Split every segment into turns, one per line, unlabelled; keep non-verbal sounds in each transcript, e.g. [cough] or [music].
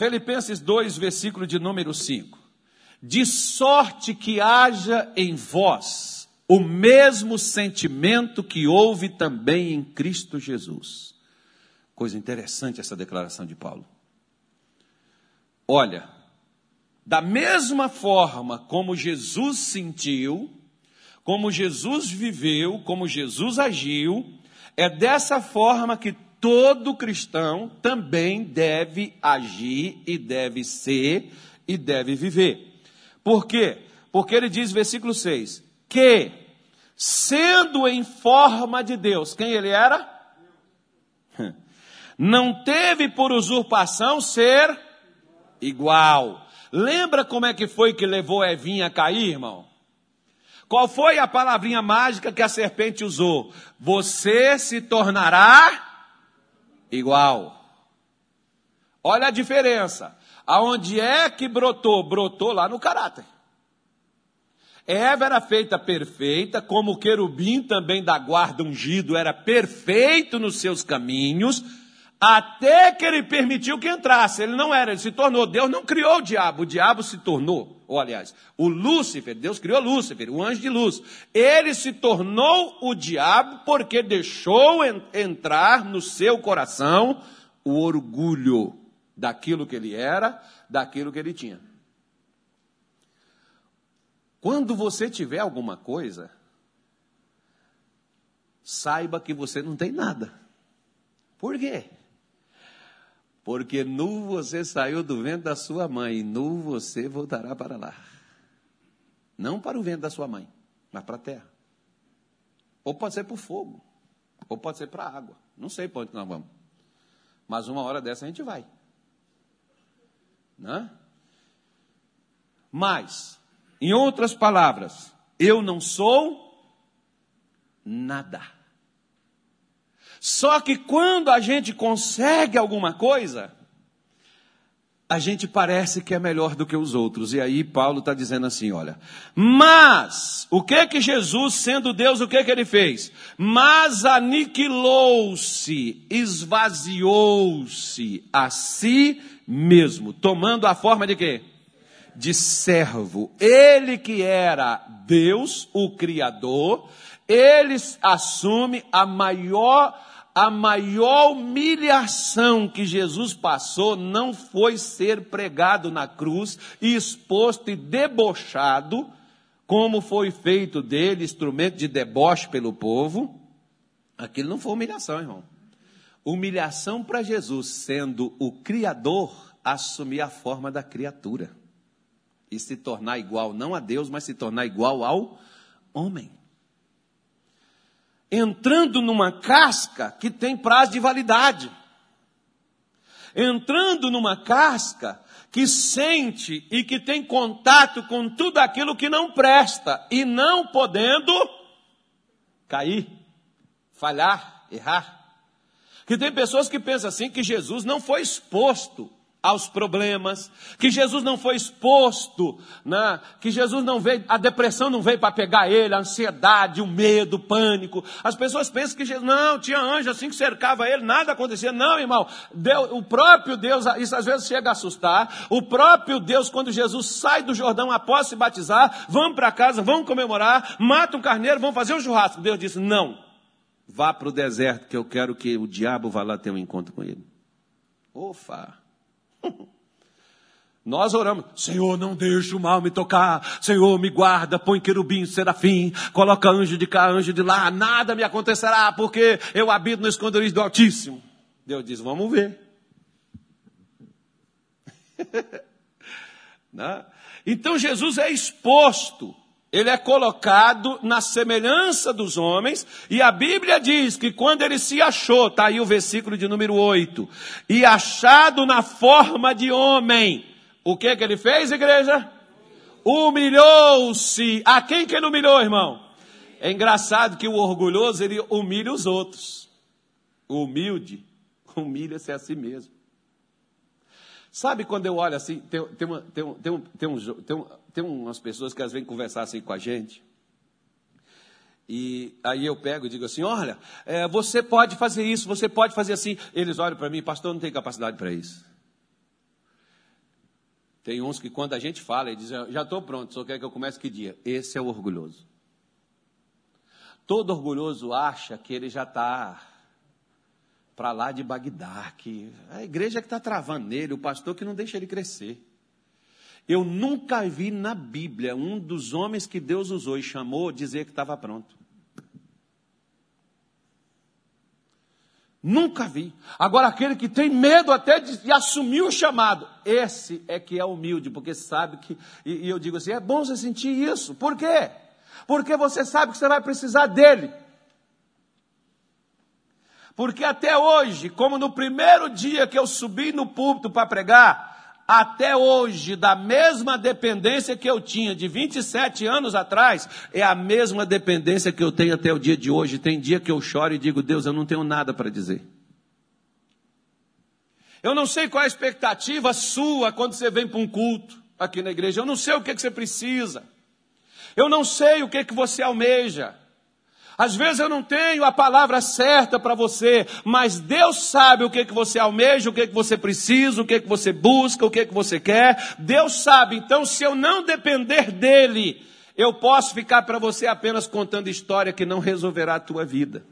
Filipenses 2, versículo de número 5. De sorte que haja em vós o mesmo sentimento que houve também em Cristo Jesus. Coisa interessante essa declaração de Paulo. Olha, da mesma forma como Jesus sentiu, como Jesus viveu, como Jesus agiu, é dessa forma que todo cristão também deve agir e deve ser e deve viver. Por quê? Porque ele diz, versículo 6, que, sendo em forma de Deus, quem ele era? [laughs] Não teve por usurpação ser igual. Lembra como é que foi que levou Evinha a cair, irmão? Qual foi a palavrinha mágica que a serpente usou? Você se tornará igual. Olha a diferença. Aonde é que brotou? Brotou lá no caráter. Eva era feita perfeita, como o querubim também da guarda ungido era perfeito nos seus caminhos, até que ele permitiu que entrasse. Ele não era, ele se tornou. Deus não criou o diabo, o diabo se tornou. Ou, aliás, o Lúcifer, Deus criou Lúcifer, o anjo de luz. Ele se tornou o diabo porque deixou entrar no seu coração o orgulho daquilo que ele era, daquilo que ele tinha. Quando você tiver alguma coisa, saiba que você não tem nada. Por quê? Porque nu você saiu do vento da sua mãe, nu você voltará para lá. Não para o vento da sua mãe, mas para a terra. Ou pode ser para o fogo, ou pode ser para a água. Não sei para onde nós vamos. Mas uma hora dessa a gente vai. Né? Mas, em outras palavras, eu não sou nada. Só que quando a gente consegue alguma coisa, a gente parece que é melhor do que os outros. E aí Paulo está dizendo assim, olha, mas o que que Jesus, sendo Deus, o que que ele fez? Mas aniquilou-se, esvaziou-se a si mesmo, tomando a forma de quê? De servo. Ele que era Deus, o Criador, ele assume a maior a maior humilhação que Jesus passou não foi ser pregado na cruz, exposto e debochado, como foi feito dele, instrumento de deboche pelo povo. Aquilo não foi humilhação, irmão. Humilhação para Jesus, sendo o Criador, assumir a forma da criatura e se tornar igual não a Deus, mas se tornar igual ao homem entrando numa casca que tem prazo de validade. Entrando numa casca que sente e que tem contato com tudo aquilo que não presta e não podendo cair, falhar, errar. Que tem pessoas que pensam assim que Jesus não foi exposto aos problemas, que Jesus não foi exposto, né? que Jesus não veio, a depressão não veio para pegar ele, a ansiedade, o medo, o pânico. As pessoas pensam que Jesus, não, tinha anjo assim que cercava ele, nada acontecia. Não, irmão, Deus, o próprio Deus, isso às vezes chega a assustar, o próprio Deus, quando Jesus sai do Jordão após se batizar, vamos para casa, vamos comemorar, mata um carneiro, vamos fazer um churrasco. Deus disse, não, vá para o deserto, que eu quero que o diabo vá lá ter um encontro com ele. Ofa! [laughs] Nós oramos, Senhor, não deixe o mal me tocar, Senhor, me guarda, põe querubim, serafim, coloca anjo de cá, anjo de lá, nada me acontecerá, porque eu habito no esconderijo do Altíssimo. Deus diz, vamos ver. [laughs] Né? então Jesus é exposto ele é colocado na semelhança dos homens, e a Bíblia diz que quando ele se achou, está aí o versículo de número 8, e achado na forma de homem, o que que ele fez, igreja? Humilhou-se. A quem que ele humilhou, irmão? É engraçado que o orgulhoso, ele humilha os outros. O humilde, humilha-se a si mesmo. Sabe quando eu olho assim, tem, tem, uma, tem, tem, tem, um, tem, um, tem umas pessoas que vezes vêm conversar assim com a gente. E aí eu pego e digo assim: olha, é, você pode fazer isso, você pode fazer assim. Eles olham para mim, pastor, não tem capacidade para isso. Tem uns que quando a gente fala, ele diz, já estou pronto, só quer que eu comece que dia? Esse é o orgulhoso. Todo orgulhoso acha que ele já está para lá de Bagdá, que a igreja que está travando nele, o pastor que não deixa ele crescer. Eu nunca vi na Bíblia um dos homens que Deus usou e chamou dizer que estava pronto. Nunca vi. Agora, aquele que tem medo até de, de, assumir o chamado, esse é que é humilde, porque sabe que. E, e eu digo assim: é bom você sentir isso. Por quê? Porque você sabe que você vai precisar dele. Porque até hoje, como no primeiro dia que eu subi no púlpito para pregar, até hoje, da mesma dependência que eu tinha de 27 anos atrás, é a mesma dependência que eu tenho até o dia de hoje. Tem dia que eu choro e digo, Deus, eu não tenho nada para dizer. Eu não sei qual é a expectativa sua quando você vem para um culto aqui na igreja. Eu não sei o que, que você precisa. Eu não sei o que, que você almeja. Às vezes eu não tenho a palavra certa para você, mas Deus sabe o que, que você almeja, o que, que você precisa, o que, que você busca, o que, que você quer. Deus sabe. Então, se eu não depender dEle, eu posso ficar para você apenas contando história que não resolverá a tua vida.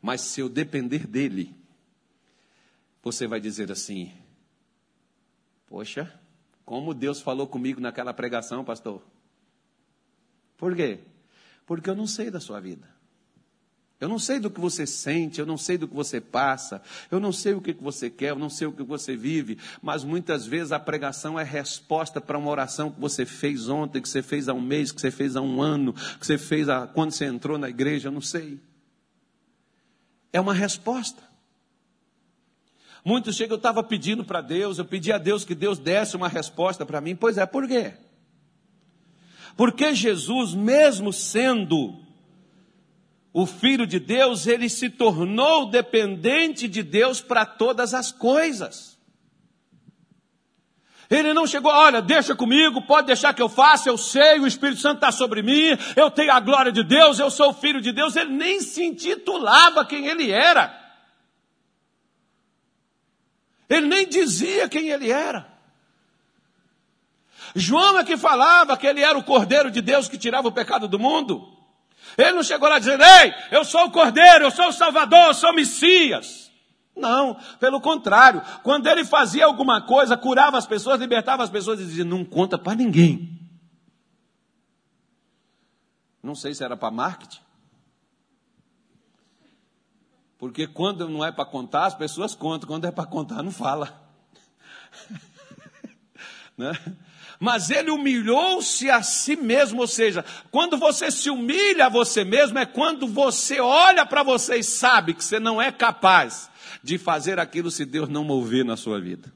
Mas se eu depender dEle, você vai dizer assim: Poxa, como Deus falou comigo naquela pregação, pastor? Por quê? Porque eu não sei da sua vida. Eu não sei do que você sente, eu não sei do que você passa, eu não sei o que você quer, eu não sei o que você vive, mas muitas vezes a pregação é resposta para uma oração que você fez ontem, que você fez há um mês, que você fez há um ano, que você fez há, quando você entrou na igreja, eu não sei. É uma resposta. Muitos chegam, eu estava pedindo para Deus, eu pedi a Deus que Deus desse uma resposta para mim. Pois é, por quê? Porque Jesus, mesmo sendo o Filho de Deus, ele se tornou dependente de Deus para todas as coisas. Ele não chegou, olha, deixa comigo, pode deixar que eu faça, eu sei, o Espírito Santo está sobre mim, eu tenho a glória de Deus, eu sou Filho de Deus. Ele nem se intitulava quem ele era. Ele nem dizia quem ele era. João é que falava que ele era o Cordeiro de Deus que tirava o pecado do mundo. Ele não chegou lá dizendo, ei, eu sou o Cordeiro, eu sou o Salvador, eu sou o Messias. Não, pelo contrário, quando ele fazia alguma coisa, curava as pessoas, libertava as pessoas e dizia, não conta para ninguém. Não sei se era para marketing. Porque quando não é para contar, as pessoas contam. Quando é para contar, não fala. [laughs] né? Mas ele humilhou-se a si mesmo, ou seja, quando você se humilha a você mesmo, é quando você olha para você e sabe que você não é capaz de fazer aquilo se Deus não mover na sua vida.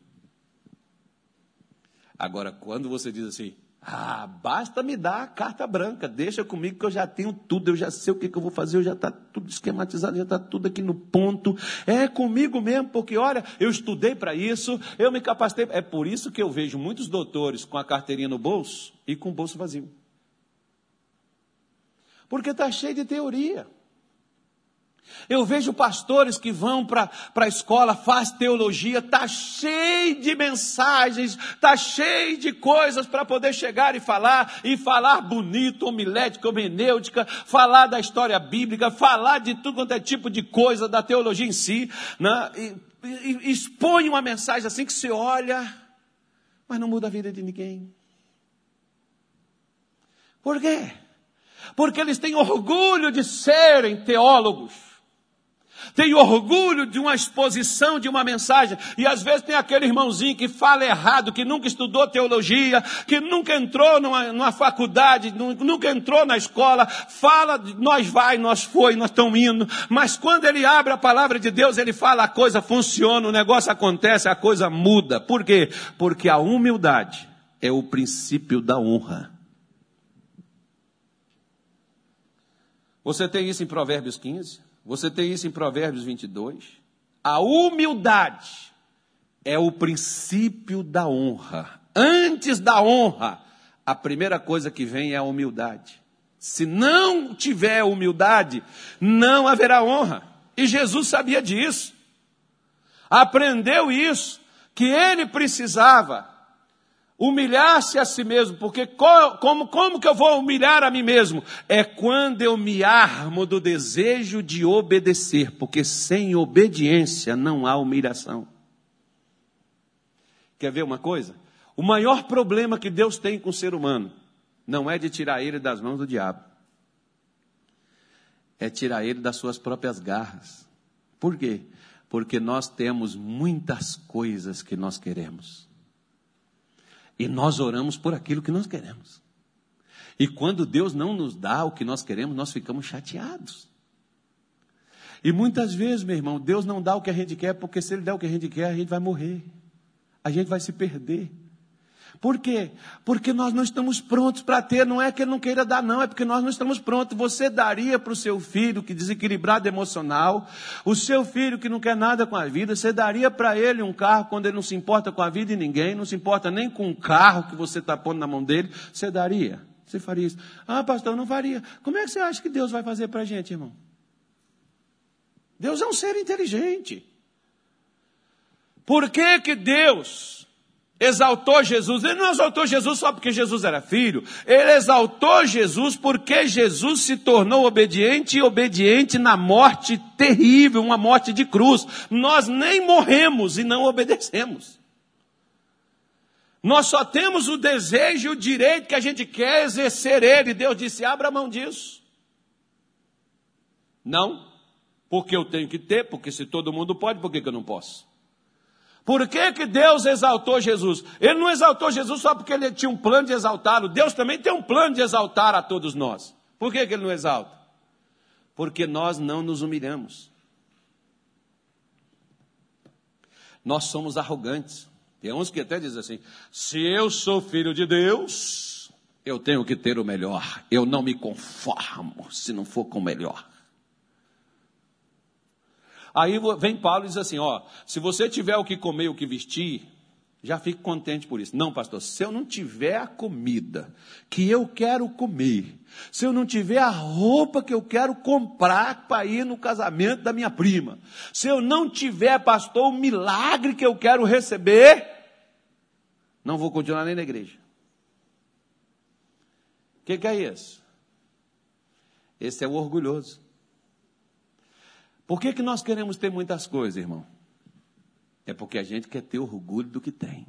Agora, quando você diz assim, ah, basta me dar a carta branca, deixa comigo que eu já tenho tudo, eu já sei o que, que eu vou fazer, eu já está tudo esquematizado, já está tudo aqui no ponto. É comigo mesmo, porque olha, eu estudei para isso, eu me capacitei. É por isso que eu vejo muitos doutores com a carteirinha no bolso e com o bolso vazio. Porque está cheio de teoria. Eu vejo pastores que vão para a escola, faz teologia, está cheio de mensagens, está cheio de coisas para poder chegar e falar, e falar bonito, homilética, homenêutica, falar da história bíblica, falar de tudo quanto é tipo de coisa, da teologia em si, né? e, e, expõe uma mensagem assim que se olha, mas não muda a vida de ninguém. Por quê? Porque eles têm orgulho de serem teólogos tem orgulho de uma exposição, de uma mensagem, e às vezes tem aquele irmãozinho que fala errado, que nunca estudou teologia, que nunca entrou numa, numa faculdade, nunca entrou na escola, fala, nós vai, nós foi, nós estamos indo, mas quando ele abre a palavra de Deus, ele fala, a coisa funciona, o negócio acontece, a coisa muda. Por quê? Porque a humildade é o princípio da honra. Você tem isso em Provérbios 15? Você tem isso em Provérbios 22. A humildade é o princípio da honra. Antes da honra, a primeira coisa que vem é a humildade. Se não tiver humildade, não haverá honra. E Jesus sabia disso. Aprendeu isso que ele precisava humilhar-se a si mesmo, porque como, como que eu vou humilhar a mim mesmo? É quando eu me armo do desejo de obedecer, porque sem obediência não há humilhação. Quer ver uma coisa? O maior problema que Deus tem com o ser humano não é de tirar ele das mãos do diabo, é tirar ele das suas próprias garras. Por quê? Porque nós temos muitas coisas que nós queremos. E nós oramos por aquilo que nós queremos. E quando Deus não nos dá o que nós queremos, nós ficamos chateados. E muitas vezes, meu irmão, Deus não dá o que a gente quer, porque se Ele der o que a gente quer, a gente vai morrer. A gente vai se perder. Por quê? Porque nós não estamos prontos para ter, não é que ele não queira dar, não, é porque nós não estamos prontos. Você daria para o seu filho que desequilibrado emocional, o seu filho que não quer nada com a vida, você daria para ele um carro quando ele não se importa com a vida e ninguém, não se importa nem com o carro que você está pondo na mão dele, você daria? Você faria isso? Ah, pastor, não faria. Como é que você acha que Deus vai fazer para a gente, irmão? Deus é um ser inteligente. Por que que Deus exaltou Jesus. Ele não exaltou Jesus só porque Jesus era filho. Ele exaltou Jesus porque Jesus se tornou obediente e obediente na morte terrível, uma morte de cruz. Nós nem morremos e não obedecemos. Nós só temos o desejo e o direito que a gente quer exercer ele. Deus disse: abra mão disso. Não, porque eu tenho que ter, porque se todo mundo pode, por que, que eu não posso? Por que, que Deus exaltou Jesus? Ele não exaltou Jesus só porque ele tinha um plano de exaltá-lo. Deus também tem um plano de exaltar a todos nós. Por que, que ele não exalta? Porque nós não nos humilhamos. Nós somos arrogantes. Tem uns que até dizem assim: se eu sou filho de Deus, eu tenho que ter o melhor. Eu não me conformo se não for com o melhor. Aí vem Paulo e diz assim: ó, se você tiver o que comer o que vestir, já fique contente por isso. Não, pastor, se eu não tiver a comida que eu quero comer, se eu não tiver a roupa que eu quero comprar para ir no casamento da minha prima, se eu não tiver, pastor, o milagre que eu quero receber, não vou continuar nem na igreja. O que, que é isso? Esse é o orgulhoso. Por que, que nós queremos ter muitas coisas, irmão? É porque a gente quer ter orgulho do que tem.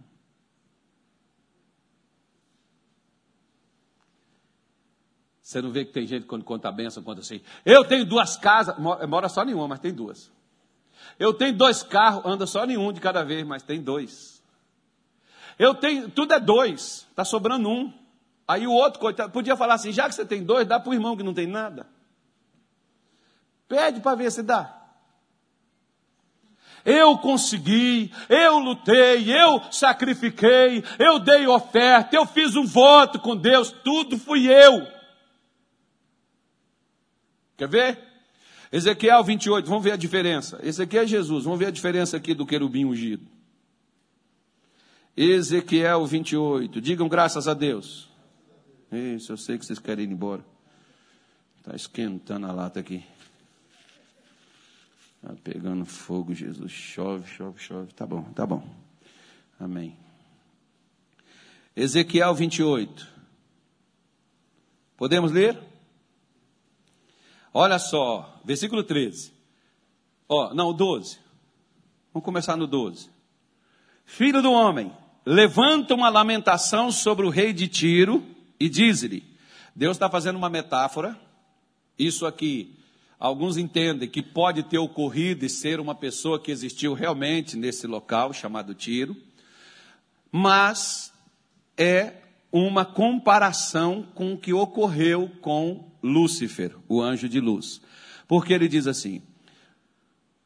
Você não vê que tem gente quando conta a benção, conta assim, eu tenho duas casas, mora só nenhuma, mas tem duas. Eu tenho dois carros, anda só nenhum de cada vez, mas tem dois. Eu tenho, tudo é dois, está sobrando um. Aí o outro, coitado, podia falar assim, já que você tem dois, dá para o irmão que não tem nada. Pede para ver se dá. Eu consegui, eu lutei, eu sacrifiquei, eu dei oferta, eu fiz um voto com Deus, tudo fui eu. Quer ver? Ezequiel 28, vamos ver a diferença. Esse aqui é Jesus, vamos ver a diferença aqui do querubim ungido. Ezequiel 28, digam graças a Deus. Isso, eu sei que vocês querem ir embora. Está esquentando a lata aqui. Está pegando fogo, Jesus. Chove, chove, chove. Tá bom, tá bom. Amém. Ezequiel 28. Podemos ler? Olha só, versículo 13. Ó, não, 12. Vamos começar no 12. Filho do homem, levanta uma lamentação sobre o rei de Tiro e diz-lhe: Deus está fazendo uma metáfora. Isso aqui Alguns entendem que pode ter ocorrido e ser uma pessoa que existiu realmente nesse local chamado Tiro, mas é uma comparação com o que ocorreu com Lúcifer, o anjo de luz. Porque ele diz assim: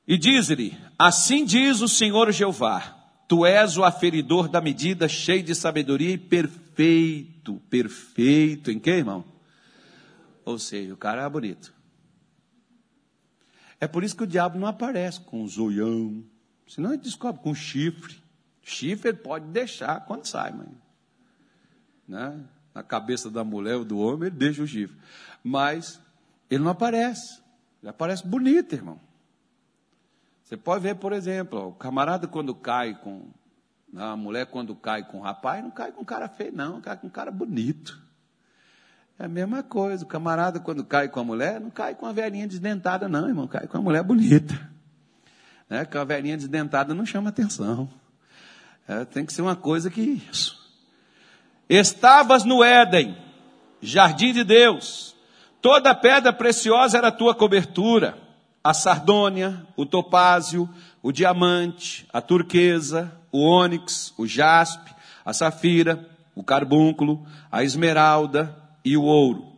E diz-lhe: Assim diz o Senhor Jeová: Tu és o aferidor da medida, cheio de sabedoria e perfeito. Perfeito em que, irmão? Ou seja, o cara é bonito. É por isso que o diabo não aparece com um zoião. Senão ele descobre com chifre. Chifre ele pode deixar quando sai, mas, né? Na cabeça da mulher ou do homem, ele deixa o chifre. Mas ele não aparece. Ele aparece bonito, irmão. Você pode ver, por exemplo, o camarada quando cai com A mulher, quando cai com um rapaz, não cai com um cara feio, não, cai com um cara bonito. É a mesma coisa. O camarada, quando cai com a mulher, não cai com a velhinha desdentada, não, irmão. Cai com a mulher bonita. Né? Com a velhinha desdentada não chama atenção. É, tem que ser uma coisa que isso. Estavas no Éden, jardim de Deus. Toda pedra preciosa era a tua cobertura. A sardônia, o topázio, o diamante, a turquesa, o ônix, o jaspe, a safira, o carbúnculo, a esmeralda e o ouro.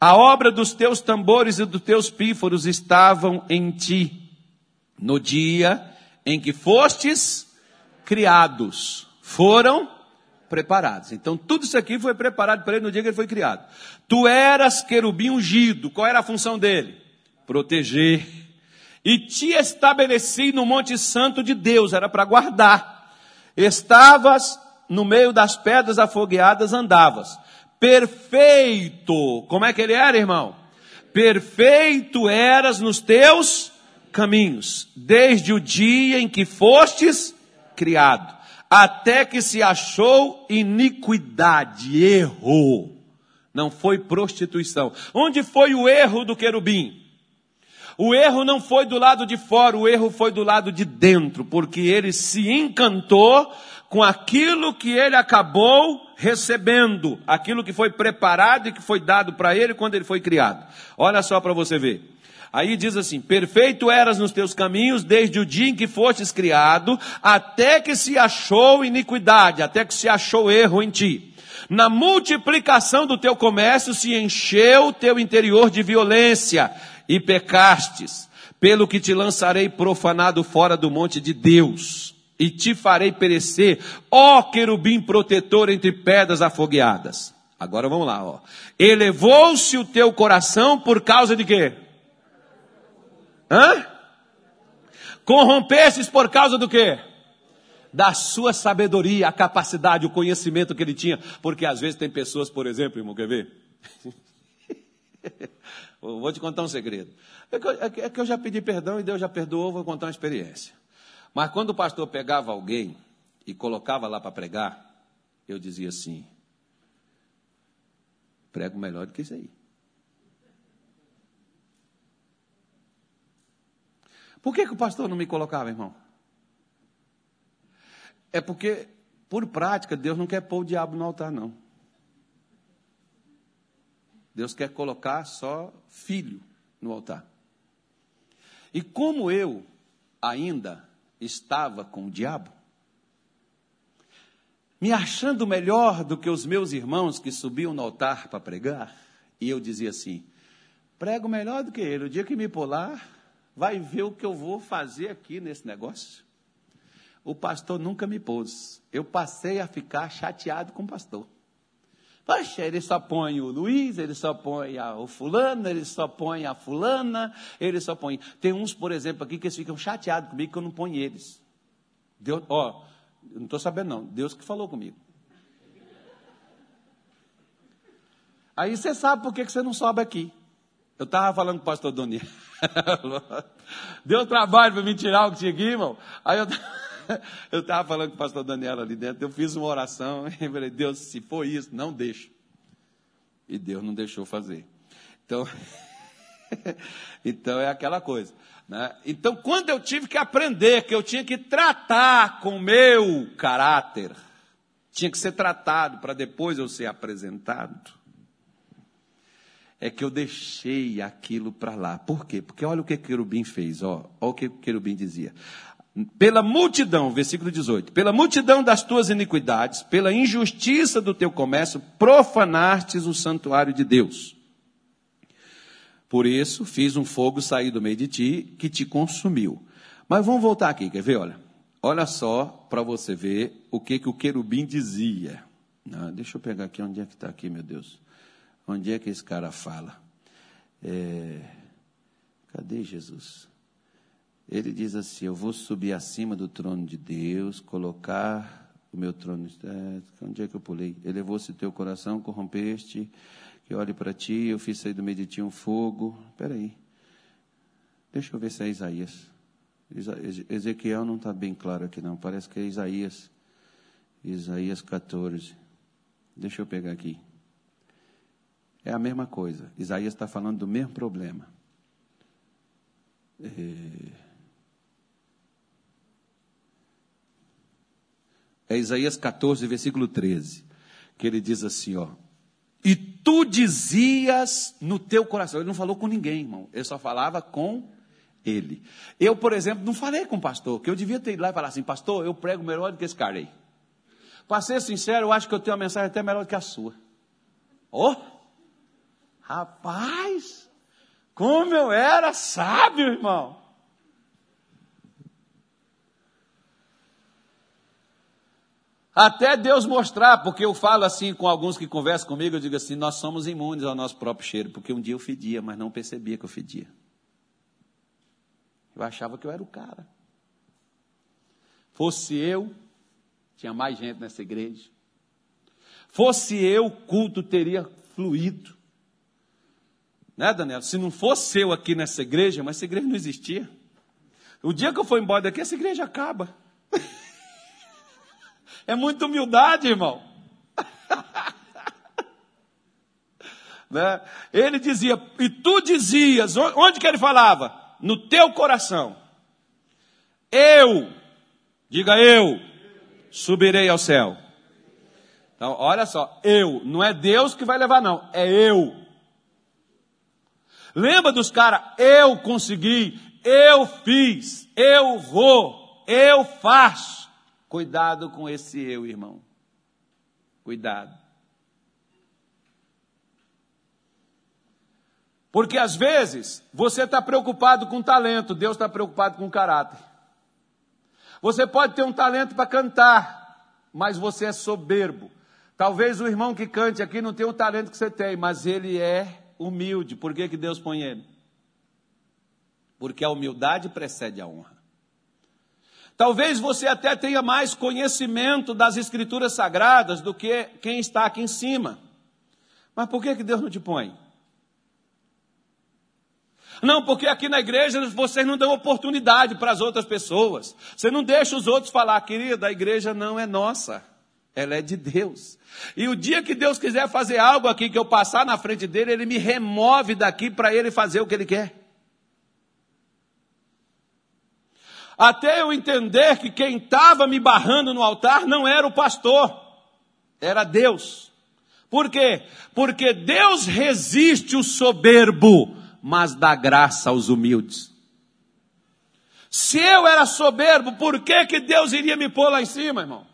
A obra dos teus tambores e dos teus pífaros estavam em ti no dia em que fostes criados. Foram preparados. Então, tudo isso aqui foi preparado para ele no dia que ele foi criado. Tu eras querubim ungido. Qual era a função dele? Proteger. E te estabeleci no Monte Santo de Deus. Era para guardar. Estavas no meio das pedras afogueadas, andavas. Perfeito. Como é que ele era, irmão? Perfeito eras nos teus caminhos, desde o dia em que fostes criado até que se achou iniquidade, erro. Não foi prostituição. Onde foi o erro do querubim? O erro não foi do lado de fora, o erro foi do lado de dentro, porque ele se encantou com aquilo que ele acabou recebendo, aquilo que foi preparado e que foi dado para ele quando ele foi criado. Olha só para você ver. Aí diz assim: Perfeito eras nos teus caminhos desde o dia em que fostes criado, até que se achou iniquidade, até que se achou erro em ti. Na multiplicação do teu comércio se encheu o teu interior de violência e pecastes, pelo que te lançarei profanado fora do monte de Deus e te farei perecer, ó querubim protetor entre pedras afogueadas. Agora vamos lá, ó. Elevou-se o teu coração por causa de quê? Hã? Corrompestes por causa do quê? Da sua sabedoria, a capacidade, o conhecimento que ele tinha. Porque às vezes tem pessoas, por exemplo, irmão, quer ver? [laughs] vou te contar um segredo. É eu, é que eu já pedi perdão e Deus já perdoou, vou contar uma experiência. Mas quando o pastor pegava alguém e colocava lá para pregar, eu dizia assim: prego melhor do que isso aí. Por que, que o pastor não me colocava, irmão? É porque, por prática, Deus não quer pôr o diabo no altar, não. Deus quer colocar só filho no altar. E como eu ainda estava com o diabo, me achando melhor do que os meus irmãos que subiam no altar para pregar, e eu dizia assim: prego melhor do que ele. O dia que me pular, vai ver o que eu vou fazer aqui nesse negócio. O pastor nunca me pôs. Eu passei a ficar chateado com o pastor. Poxa, ele só põe o Luiz, ele só põe a, o fulano, ele só põe a fulana, ele só põe. Tem uns, por exemplo, aqui que eles ficam chateados comigo que eu não ponho eles. Deus, ó, não estou sabendo não, Deus que falou comigo. Aí você sabe por que você não sobe aqui. Eu estava falando com o pastor Doni. [laughs] Deu trabalho para me tirar o que tinha aqui, irmão. Aí eu [laughs] estava falando com o pastor Daniel ali dentro. Eu fiz uma oração [laughs] e falei: Deus, se for isso, não deixa. E Deus não deixou fazer. Então, [laughs] então é aquela coisa. Né? Então, quando eu tive que aprender que eu tinha que tratar com o meu caráter, tinha que ser tratado para depois eu ser apresentado é que eu deixei aquilo para lá. Por quê? Porque olha o que querubim fez, ó. Olha o que querubim dizia. Pela multidão, versículo 18, pela multidão das tuas iniquidades, pela injustiça do teu comércio, profanastes o santuário de Deus. Por isso, fiz um fogo sair do meio de ti, que te consumiu. Mas vamos voltar aqui, quer ver? Olha, olha só para você ver o que, que o querubim dizia. Deixa eu pegar aqui, onde é que está aqui, meu Deus? Onde é que esse cara fala? É, cadê Jesus? Ele diz assim: Eu vou subir acima do trono de Deus, colocar o meu trono. É, onde é que eu pulei? Elevou-se teu coração, corrompeste, que olhe para ti, eu fiz sair do meio de ti um fogo. Espera aí. Deixa eu ver se é Isaías. Ezequiel não está bem claro aqui, não. Parece que é Isaías. Isaías 14. Deixa eu pegar aqui. É a mesma coisa. Isaías está falando do mesmo problema. É... é Isaías 14, versículo 13, que ele diz assim, ó. E tu dizias no teu coração. Ele não falou com ninguém, irmão. Ele só falava com ele. Eu, por exemplo, não falei com o pastor, que eu devia ter ido lá e falar assim, pastor, eu prego melhor do que esse cara aí. Para ser sincero, eu acho que eu tenho uma mensagem até melhor do que a sua. Oh! Rapaz! Como eu era sábio, irmão! Até Deus mostrar, porque eu falo assim com alguns que conversam comigo, eu digo assim: nós somos imunes ao nosso próprio cheiro, porque um dia eu fedia, mas não percebia que eu fedia. Eu achava que eu era o cara. Fosse eu, tinha mais gente nessa igreja. Fosse eu, o culto teria fluído. Né, Daniel? Se não fosse eu aqui nessa igreja, mas essa igreja não existia. O dia que eu for embora daqui, essa igreja acaba. [laughs] É muita humildade, irmão. [laughs] né? Ele dizia, e tu dizias, onde que ele falava? No teu coração. Eu, diga eu, subirei ao céu. Então, olha só, eu, não é Deus que vai levar, não, é eu. Lembra dos caras, eu consegui, eu fiz, eu vou, eu faço. Cuidado com esse eu, irmão. Cuidado. Porque às vezes você está preocupado com talento, Deus está preocupado com caráter. Você pode ter um talento para cantar, mas você é soberbo. Talvez o irmão que cante aqui não tenha o talento que você tem, mas ele é humilde. Por que, que Deus põe ele? Porque a humildade precede a honra. Talvez você até tenha mais conhecimento das escrituras sagradas do que quem está aqui em cima. Mas por que, que Deus não te põe? Não, porque aqui na igreja vocês não dão oportunidade para as outras pessoas. Você não deixa os outros falar, querida, a igreja não é nossa, ela é de Deus. E o dia que Deus quiser fazer algo aqui, que eu passar na frente dele, ele me remove daqui para ele fazer o que ele quer. Até eu entender que quem estava me barrando no altar não era o pastor, era Deus. Por quê? Porque Deus resiste o soberbo, mas dá graça aos humildes. Se eu era soberbo, por que, que Deus iria me pôr lá em cima, irmão?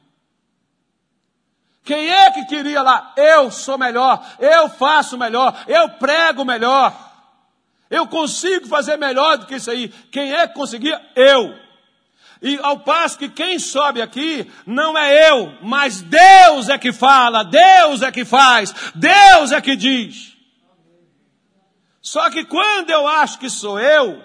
Quem é que queria lá? Eu sou melhor, eu faço melhor, eu prego melhor, eu consigo fazer melhor do que isso aí. Quem é que conseguia? Eu. E ao passo que quem sobe aqui não é eu, mas Deus é que fala, Deus é que faz, Deus é que diz. Só que quando eu acho que sou eu,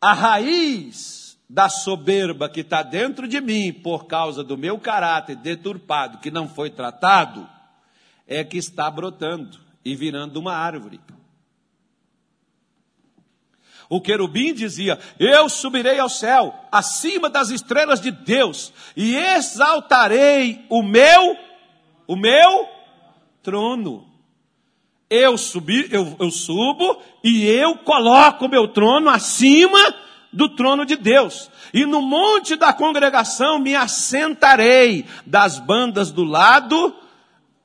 a raiz da soberba que está dentro de mim por causa do meu caráter deturpado, que não foi tratado, é que está brotando e virando uma árvore. O querubim dizia: Eu subirei ao céu, acima das estrelas de Deus, e exaltarei o meu, o meu trono. Eu subi, eu, eu subo e eu coloco o meu trono acima do trono de Deus. E no monte da congregação me assentarei das bandas do lado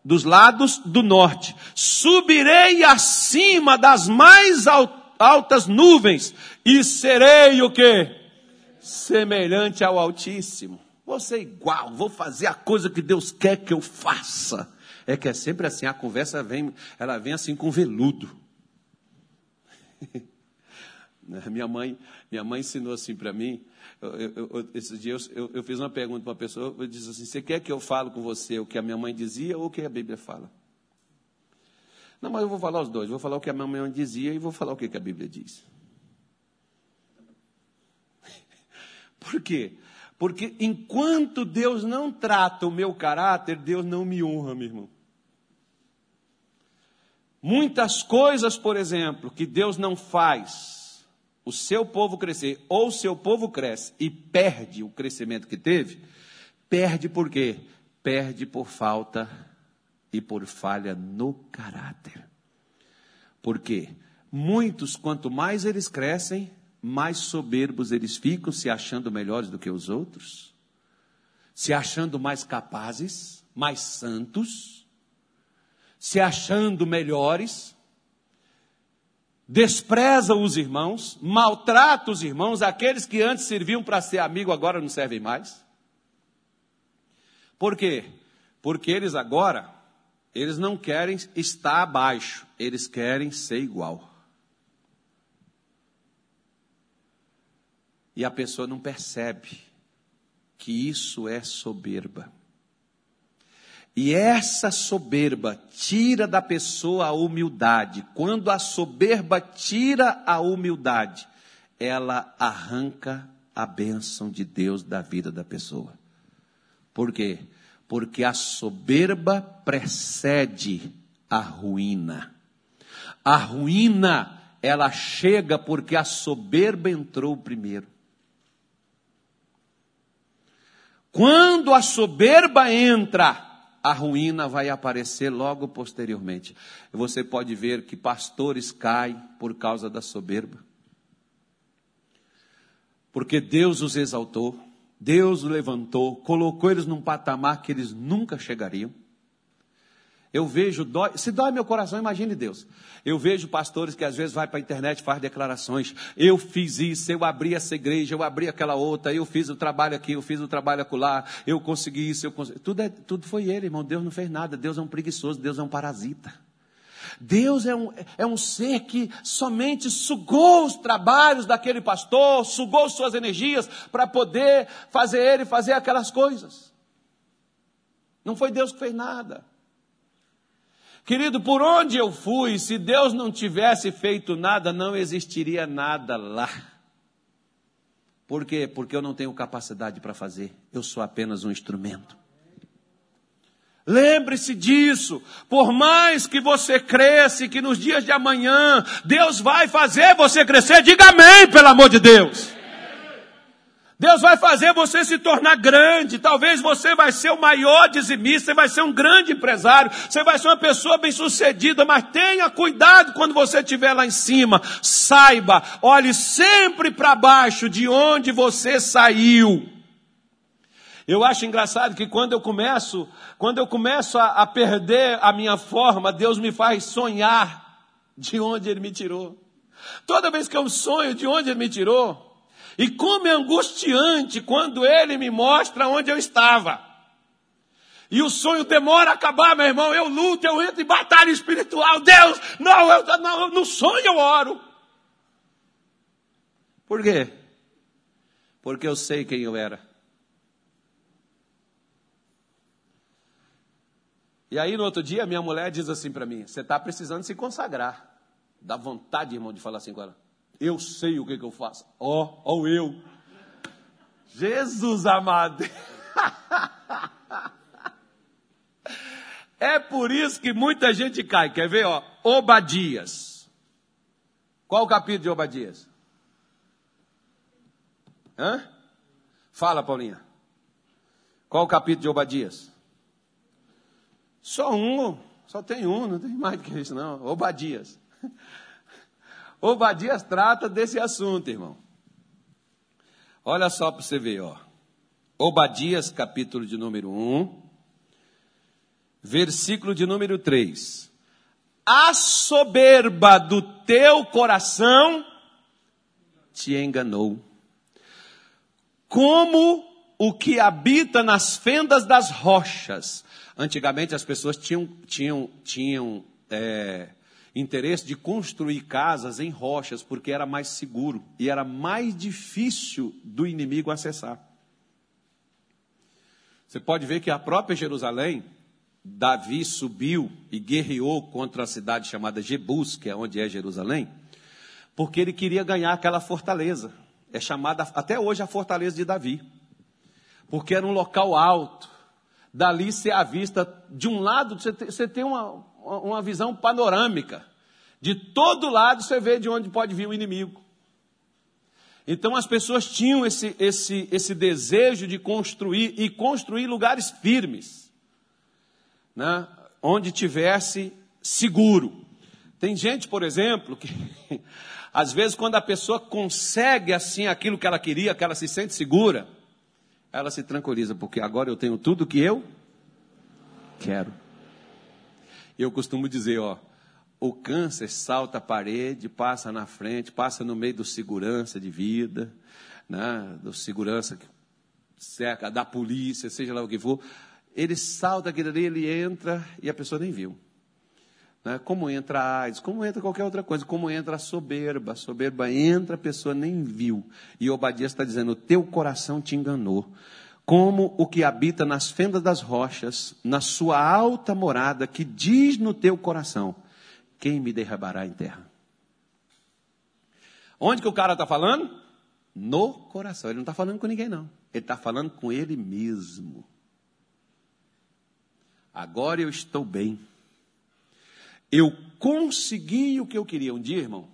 dos lados do norte. Subirei acima das mais altas altas nuvens, e serei o que? Semelhante ao Altíssimo. Vou ser igual, vou fazer a coisa que Deus quer que eu faça. É que é sempre assim, a conversa vem, ela vem assim com veludo. [laughs] minha mãe, minha mãe ensinou assim para mim. Eu, eu, eu, esses dias eu, eu, fiz uma pergunta para uma pessoa, eu disse assim: Você quer que eu fale com você o que a minha mãe dizia ou o que a Bíblia fala? Não, mas eu vou falar os dois. Vou falar o que a minha mãe dizia e vou falar o que a Bíblia diz. [laughs] Por quê? Porque enquanto Deus não trata o meu caráter, Deus não me honra, meu irmão. Muitas coisas, por exemplo, que Deus não faz o seu povo crescer, ou o seu povo cresce e perde o crescimento que teve, Perde por quê? Perde por falta e por falha no caráter. Por quê? Muitos, quanto mais eles crescem, mais soberbos eles ficam, se achando melhores do que os outros, se achando mais capazes, mais santos, se achando melhores, despreza os irmãos, maltrata os irmãos, aqueles que antes serviam para ser amigo agora não servem mais. Por quê? Porque eles agora, eles não querem estar abaixo, eles querem ser igual. E a pessoa não percebe que isso é soberba. E essa soberba tira da pessoa a humildade. Quando a soberba tira a humildade, ela arranca a bênção de Deus da vida da pessoa. Por quê? Porque a soberba precede a ruína. A ruína, ela chega porque a soberba entrou primeiro. Quando a soberba entra, a ruína vai aparecer logo posteriormente. Você pode ver que pastores caem por causa da soberba. Porque Deus os exaltou. Deus levantou, colocou eles num patamar que eles nunca chegariam. Eu vejo, dói, se dói meu coração, imagine Deus. Eu vejo pastores que às vezes vai para a internet e faz declarações. Eu fiz isso, eu abri essa igreja, eu abri aquela outra, eu fiz o trabalho aqui, eu fiz o trabalho acolá, eu consegui isso, eu consegui. Tudo, é, tudo foi ele, irmão. Deus não fez nada. Deus é um preguiçoso, Deus é um parasita. Deus é um, é um ser que somente sugou os trabalhos daquele pastor, sugou suas energias para poder fazer ele fazer aquelas coisas. Não foi Deus que fez nada. Querido, por onde eu fui, se Deus não tivesse feito nada, não existiria nada lá. Por quê? Porque eu não tenho capacidade para fazer, eu sou apenas um instrumento. Lembre-se disso. Por mais que você cresça, que nos dias de amanhã Deus vai fazer você crescer, diga amém, pelo amor de Deus. Deus vai fazer você se tornar grande. Talvez você vai ser o maior dizimista, você vai ser um grande empresário, você vai ser uma pessoa bem-sucedida, mas tenha cuidado quando você estiver lá em cima. Saiba, olhe sempre para baixo de onde você saiu. Eu acho engraçado que quando eu começo, quando eu começo a, a perder a minha forma, Deus me faz sonhar de onde Ele me tirou. Toda vez que eu sonho de onde Ele me tirou, e como é angustiante quando Ele me mostra onde eu estava. E o sonho demora a acabar, meu irmão. Eu luto, eu entro em batalha espiritual. Deus, não, eu, não, no sonho eu oro. Por quê? Porque eu sei quem eu era. E aí no outro dia minha mulher diz assim para mim: você está precisando se consagrar. Dá vontade, irmão, de falar assim com ela. Eu sei o que, que eu faço. Ó, oh, ó oh, eu. Jesus amado. [laughs] é por isso que muita gente cai. Quer ver, ó? Obadias. Qual o capítulo de Obadias? Hã? Fala, Paulinha. Qual o capítulo de Obadias? Só um, só tem um, não tem mais do que isso, não. Obadias. [laughs] Obadias trata desse assunto, irmão. Olha só para você ver, ó. Obadias, capítulo de número 1, versículo de número 3. A soberba do teu coração te enganou. Como o que habita nas fendas das rochas Antigamente as pessoas tinham, tinham, tinham é, interesse de construir casas em rochas, porque era mais seguro e era mais difícil do inimigo acessar. Você pode ver que a própria Jerusalém, Davi subiu e guerreou contra a cidade chamada Jebus, que é onde é Jerusalém, porque ele queria ganhar aquela fortaleza. É chamada até hoje a fortaleza de Davi, porque era um local alto, Dali se à vista, de um lado, você tem uma, uma visão panorâmica. De todo lado você vê de onde pode vir o inimigo. Então as pessoas tinham esse, esse, esse desejo de construir e construir lugares firmes, né? onde tivesse seguro. Tem gente, por exemplo, que [laughs] às vezes quando a pessoa consegue assim aquilo que ela queria, que ela se sente segura, ela se tranquiliza, porque agora eu tenho tudo que eu quero. Eu costumo dizer, ó, o câncer salta a parede, passa na frente, passa no meio do segurança de vida, né, do segurança cerca, da polícia, seja lá o que for. Ele salta aquilo ali, ele entra e a pessoa nem viu. Né? Como entra a AIDS, como entra qualquer outra coisa, como entra a soberba. A soberba entra, a pessoa nem viu. E Obadias está dizendo: o teu coração te enganou. Como o que habita nas fendas das rochas, na sua alta morada, que diz no teu coração: quem me derrabará em terra? Onde que o cara está falando? No coração. Ele não está falando com ninguém, não. Ele está falando com ele mesmo. Agora eu estou bem. Eu consegui o que eu queria. Um dia, irmão,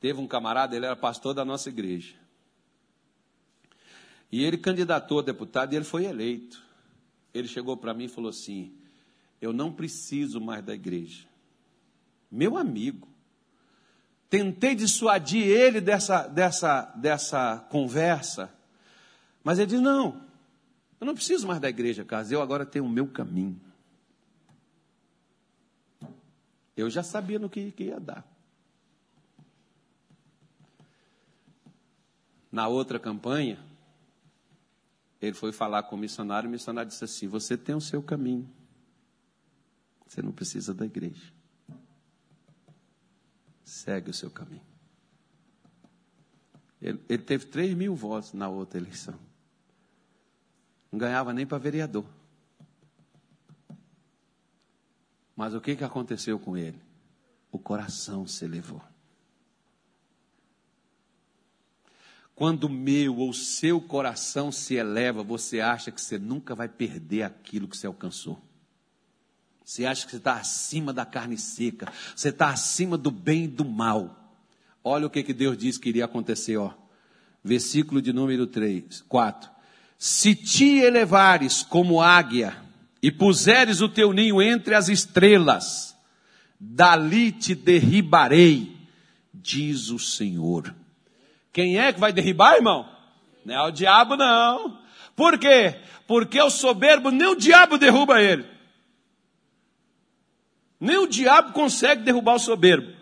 teve um camarada, ele era pastor da nossa igreja. E ele candidatou a deputado e ele foi eleito. Ele chegou para mim e falou assim: Eu não preciso mais da igreja. Meu amigo. Tentei dissuadir ele dessa, dessa, dessa conversa. Mas ele disse: Não, eu não preciso mais da igreja, casa. Eu agora tenho o meu caminho. Eu já sabia no que, que ia dar. Na outra campanha, ele foi falar com o missionário, o missionário disse assim: Você tem o seu caminho. Você não precisa da igreja. Segue o seu caminho. Ele, ele teve 3 mil votos na outra eleição. Não ganhava nem para vereador. Mas o que, que aconteceu com ele? O coração se elevou. Quando o meu ou seu coração se eleva, você acha que você nunca vai perder aquilo que você alcançou. Você acha que você está acima da carne seca, você está acima do bem e do mal. Olha o que, que Deus disse que iria acontecer, ó. Versículo de número 3, 4. Se te elevares como águia, e puseres o teu ninho entre as estrelas, dali te derribarei, diz o Senhor. Quem é que vai derribar, irmão? Não é o diabo, não. Por quê? Porque o soberbo, nem o diabo derruba ele. Nem o diabo consegue derrubar o soberbo.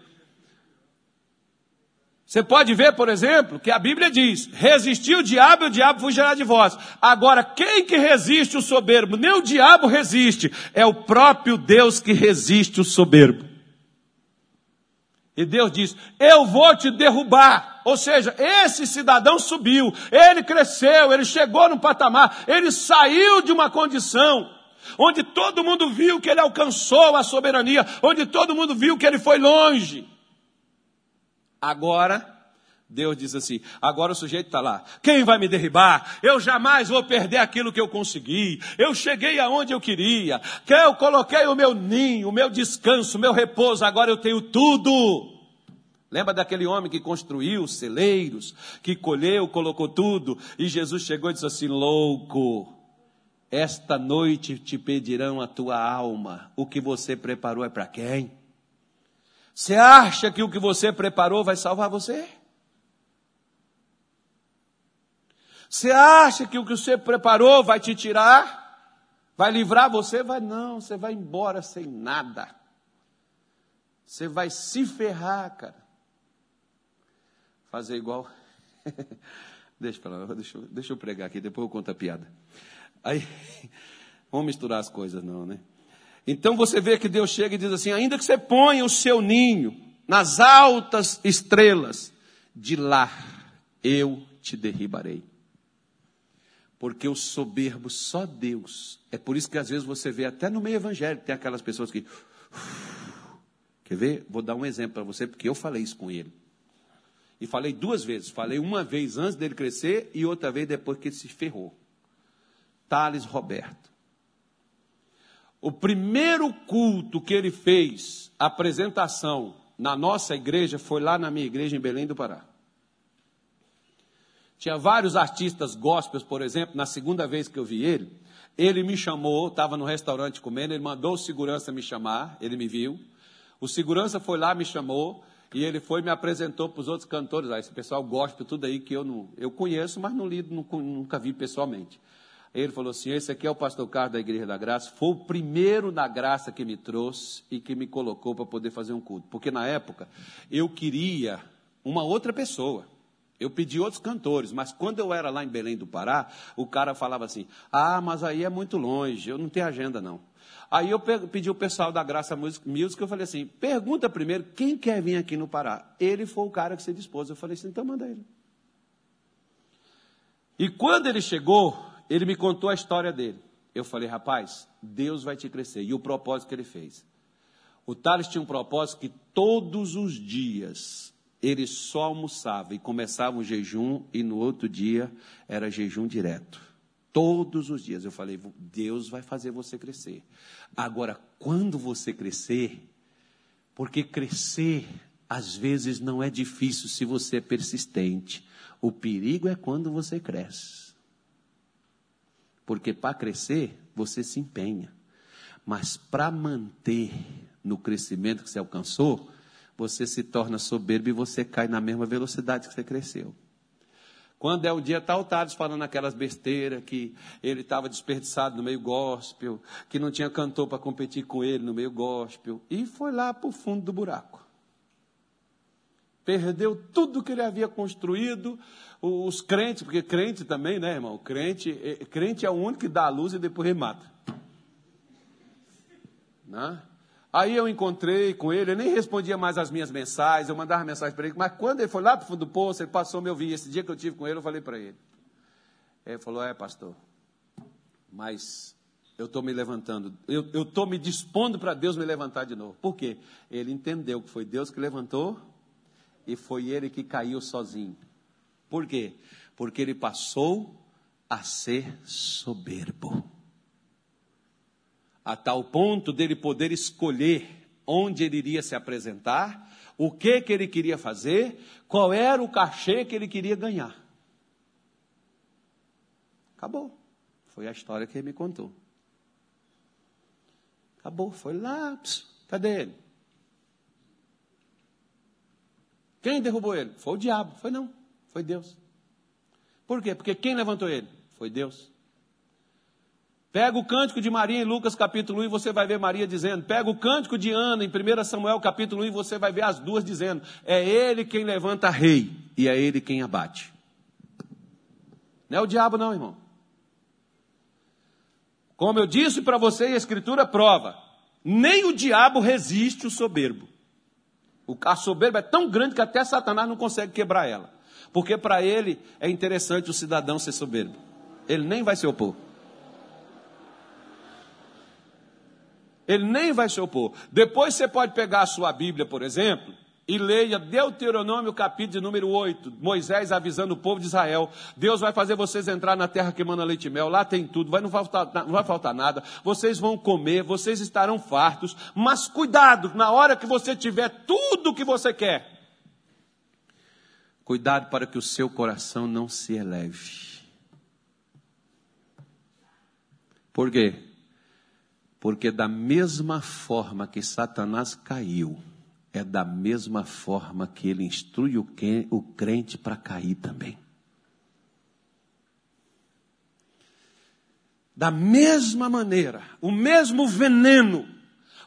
Você pode ver, por exemplo, que a Bíblia diz: resistir o diabo e o diabo fugirá de vós. Agora, quem que resiste o soberbo? Nem o diabo resiste, é o próprio Deus que resiste o soberbo. E Deus diz: Eu vou te derrubar. Ou seja, esse cidadão subiu, ele cresceu, ele chegou no patamar, ele saiu de uma condição onde todo mundo viu que ele alcançou a soberania, onde todo mundo viu que ele foi longe. Agora, Deus diz assim: agora o sujeito está lá. Quem vai me derribar? Eu jamais vou perder aquilo que eu consegui. Eu cheguei aonde eu queria. Que eu coloquei o meu ninho, o meu descanso, o meu repouso. Agora eu tenho tudo. Lembra daquele homem que construiu celeiros, que colheu, colocou tudo, e Jesus chegou e disse assim: Louco, esta noite te pedirão a tua alma, o que você preparou é para quem? Você acha que o que você preparou vai salvar você? Você acha que o que você preparou vai te tirar? Vai livrar você? Vai não, você vai embora sem nada. Você vai se ferrar, cara. Fazer igual. [laughs] deixa, pra lá, deixa, deixa eu pregar aqui, depois eu conto a piada. Aí, [laughs] vamos misturar as coisas, não, né? Então você vê que Deus chega e diz assim: ainda que você ponha o seu ninho nas altas estrelas, de lá eu te derribarei. Porque o soberbo só Deus. É por isso que às vezes você vê até no meio evangélico, tem aquelas pessoas que. [sighs] Quer ver? Vou dar um exemplo para você, porque eu falei isso com ele. E falei duas vezes. Falei uma vez antes dele crescer e outra vez depois que ele se ferrou. Thales Roberto. O primeiro culto que ele fez, apresentação na nossa igreja, foi lá na minha igreja em Belém do Pará. Tinha vários artistas gospels, por exemplo, na segunda vez que eu vi ele, ele me chamou, estava no restaurante comendo, ele mandou o segurança me chamar, ele me viu. O segurança foi lá, me chamou, e ele foi e me apresentou para os outros cantores. Ah, esse pessoal gospel, tudo aí que eu não, eu conheço, mas não li, nunca vi pessoalmente. Ele falou assim: esse aqui é o pastor Carlos da Igreja da Graça. Foi o primeiro da graça que me trouxe e que me colocou para poder fazer um culto. Porque na época eu queria uma outra pessoa. Eu pedi outros cantores, mas quando eu era lá em Belém do Pará, o cara falava assim: Ah, mas aí é muito longe, eu não tenho agenda não. Aí eu pedi o pessoal da Graça Music, eu falei assim: pergunta primeiro quem quer vir aqui no Pará. Ele foi o cara que se dispôs. Eu falei assim: então manda ele. E quando ele chegou, ele me contou a história dele. Eu falei: rapaz, Deus vai te crescer. E o propósito que ele fez. O Thales tinha um propósito que todos os dias ele só almoçava e começava um jejum e no outro dia era jejum direto. Todos os dias eu falei, Deus vai fazer você crescer. Agora, quando você crescer, porque crescer às vezes não é difícil se você é persistente. O perigo é quando você cresce. Porque para crescer, você se empenha. Mas para manter no crescimento que você alcançou, você se torna soberbo e você cai na mesma velocidade que você cresceu. Quando é o dia, está o Tades falando aquelas besteiras, que ele estava desperdiçado no meio gospel, que não tinha cantor para competir com ele no meio gospel, e foi lá para o fundo do buraco. Perdeu tudo que ele havia construído, os crentes, porque crente também, né, irmão? Crente, é, crente é o único que dá a luz e depois remata. Né? Aí eu encontrei com ele, ele nem respondia mais as minhas mensagens, eu mandava mensagem para ele, mas quando ele foi lá para o fundo do poço, ele passou me ouvir. Esse dia que eu tive com ele, eu falei para ele. Ele falou: É, pastor, mas eu estou me levantando, eu estou me dispondo para Deus me levantar de novo. Por quê? Ele entendeu que foi Deus que levantou e foi ele que caiu sozinho. Por quê? Porque ele passou a ser soberbo a tal ponto dele poder escolher onde ele iria se apresentar, o que que ele queria fazer, qual era o cachê que ele queria ganhar. Acabou. Foi a história que ele me contou. Acabou, foi lá, pss, cadê ele? Quem derrubou ele? Foi o diabo. Foi não, foi Deus. Por quê? Porque quem levantou ele? Foi Deus. Pega o cântico de Maria em Lucas capítulo 1 e você vai ver Maria dizendo. Pega o cântico de Ana em 1 Samuel capítulo 1 e você vai ver as duas dizendo. É ele quem levanta rei e é ele quem abate. Não é o diabo, não, irmão. Como eu disse para você, a Escritura prova: nem o diabo resiste o soberbo. A soberba é tão grande que até Satanás não consegue quebrar ela. Porque para ele é interessante o cidadão ser soberbo. Ele nem vai se opor. Ele nem vai se opor. Depois você pode pegar a sua Bíblia, por exemplo, e leia Deuteronômio capítulo de número 8, Moisés avisando o povo de Israel, Deus vai fazer vocês entrar na terra que manda leite e mel, lá tem tudo, vai, não, faltar, não vai faltar nada, vocês vão comer, vocês estarão fartos, mas cuidado, na hora que você tiver tudo o que você quer, cuidado para que o seu coração não se eleve. Por quê? Porque da mesma forma que Satanás caiu, é da mesma forma que ele instrui o crente para cair também. Da mesma maneira, o mesmo veneno.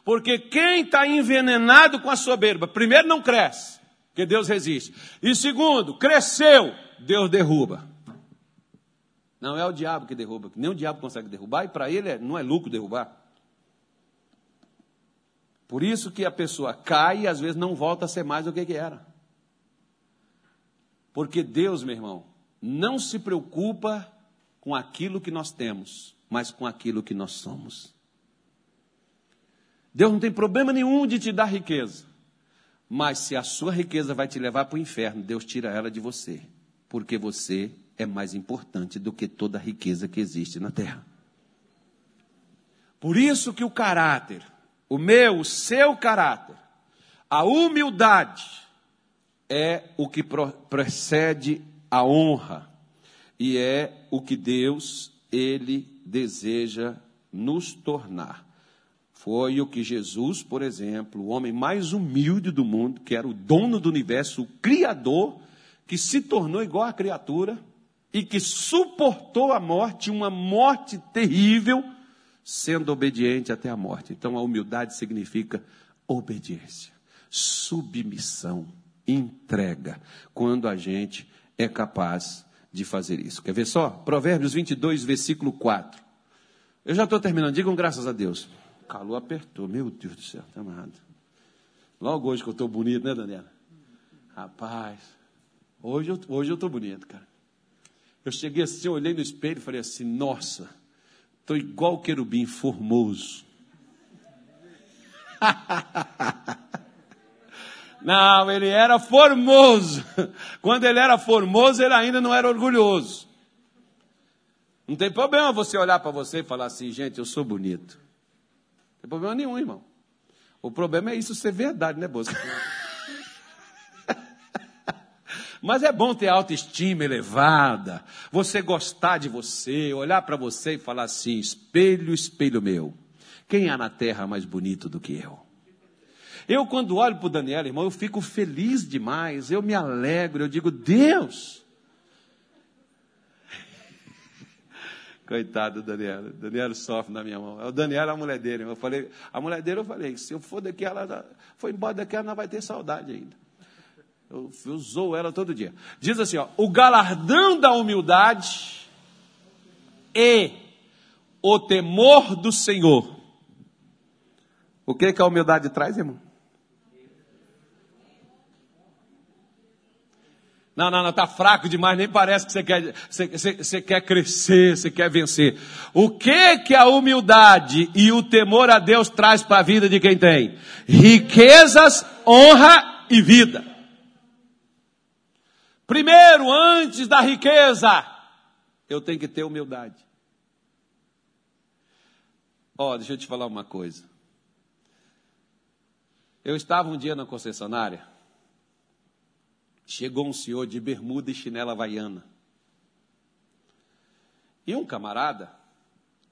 Porque quem está envenenado com a soberba, primeiro não cresce, porque Deus resiste. E segundo, cresceu, Deus derruba. Não é o diabo que derruba, nem o diabo consegue derrubar, e para ele é, não é lucro derrubar. Por isso que a pessoa cai e às vezes não volta a ser mais do que, era. Porque Deus, meu irmão, não se preocupa com aquilo que nós temos, mas com aquilo que nós somos. Deus não tem problema nenhum de te dar riqueza. Mas se a sua riqueza vai te levar para o inferno, Deus tira ela de você. Porque você é mais importante do que toda a riqueza que existe na terra. Por isso que o caráter, o meu, o seu caráter, a humildade é o que precede a honra E é o que Deus, Ele deseja nos tornar. Foi o que Jesus, por exemplo, o homem mais humilde do mundo, que era o dono do universo, o Criador, que se tornou igual à criatura e que suportou a morte, uma morte terrível, sendo obediente até a morte. Então a humildade significa obediência, submissão, entrega, quando a gente é capaz de fazer isso. Quer ver só? Provérbios 22, versículo 4. Eu já estou terminando, digam graças a Deus. Calor apertou, meu Deus do céu, está amarrado. Logo hoje que eu estou bonito, né, Daniela? Rapaz, hoje eu hoje eu estou bonito, cara. Eu cheguei assim, olhei no espelho e falei assim: nossa, estou igual o querubim, formoso. [laughs] Não, ele era formoso. Quando ele era formoso, ele ainda não era orgulhoso. Não tem problema você olhar para você e falar assim, gente, eu sou bonito. Não tem problema nenhum, irmão. O problema é isso ser verdade, né, Bosco? Mas é bom ter autoestima elevada, você gostar de você, olhar para você e falar assim: espelho, espelho meu, quem há na terra mais bonito do que eu? Eu, quando olho para o Daniel, irmão, eu fico feliz demais, eu me alegro, eu digo, Deus. [laughs] Coitado do Daniel, o Daniel sofre na minha mão. O Daniel é a mulher dele. Eu falei, a mulher dele, eu falei, se eu for daqui, ela foi embora daqui, ela não vai ter saudade ainda. Eu, usou ela todo dia. Diz assim, ó, o galardão da humildade e o temor do Senhor. O que, que a humildade traz, irmão? Não, não, não, está fraco demais, nem parece que você quer, você, você, você, quer crescer, você quer vencer. O que que a humildade e o temor a Deus traz para a vida de quem tem? Riquezas, honra e vida. Primeiro, antes da riqueza, eu tenho que ter humildade. Ó, oh, deixa eu te falar uma coisa. Eu estava um dia na concessionária chegou um senhor de bermuda e chinela havaiana. E um camarada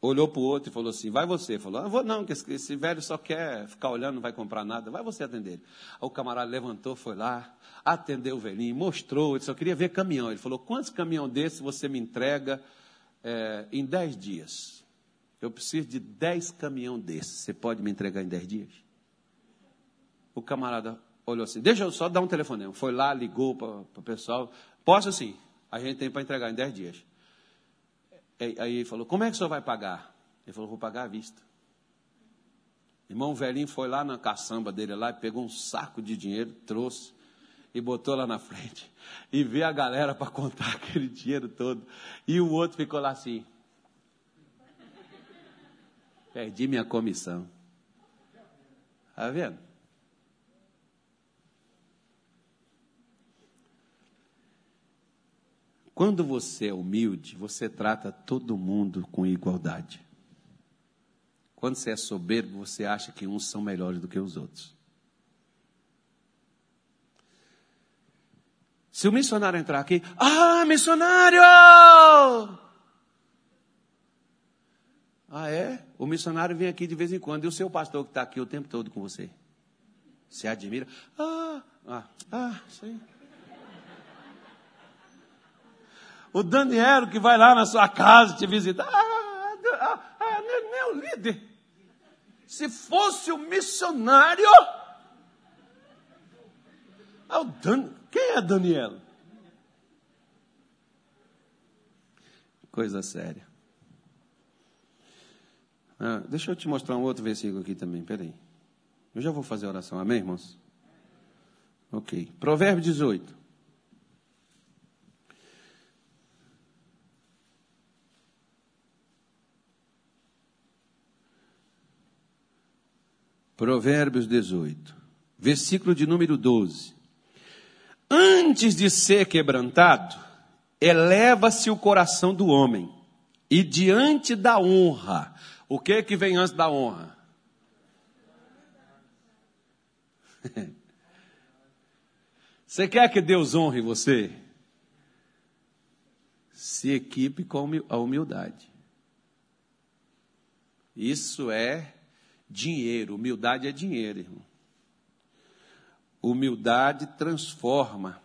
olhou para o outro e falou assim: Vai você. Falou: ah, vou não, que esse, esse, velho só quer ficar olhando, não vai comprar nada. Vai você atender ele. Aí o camarada levantou, foi lá, atendeu o velhinho, mostrou. Ele só queria ver caminhão. Ele falou: Quantos caminhão desses você me entrega é, em dez dias? Eu preciso de dez caminhão desses. Você pode me entregar em dez dias? O camarada olhou assim, deixa eu só dar um telefonema. Foi lá, ligou para o pessoal. Posso sim, a gente tem para entregar em 10 dias. Aí ele falou, como é que o senhor vai pagar? Ele falou, vou pagar à vista. Irmão velhinho foi lá na caçamba dele lá e pegou um saco de dinheiro, trouxe e botou lá na frente. [laughs] E vê a galera para contar [laughs] aquele dinheiro todo. E o outro ficou lá assim. Perdi minha comissão. Está vendo? Quando você é humilde, você trata todo mundo com igualdade. Quando você é soberbo, você acha que uns são melhores do que os outros. Se o missionário entrar aqui, ah, missionário! Ah, é? O missionário vem aqui de vez em quando. E o seu pastor que está aqui o tempo todo com você? Você admira? Ah, ah, ah, sim. O Daniel que vai lá na sua casa te visitar. Ah, ah, ah, meu líder. Se fosse o missionário. Ah, o Dan... Quem é Daniel? Coisa séria. Ah, deixa eu te mostrar um outro versículo aqui também, peraí. Eu já vou fazer oração, amém, irmãos? Ok. Provérbio 18. Provérbios 18, versículo de número 12. Antes de ser quebrantado, eleva-se o coração do homem, e diante da honra, o que que vem antes da honra? [laughs] Você quer que Deus honre você? se equipe com a humildade. Isso é dinheiro. Humildade é dinheiro, irmão. Humildade transforma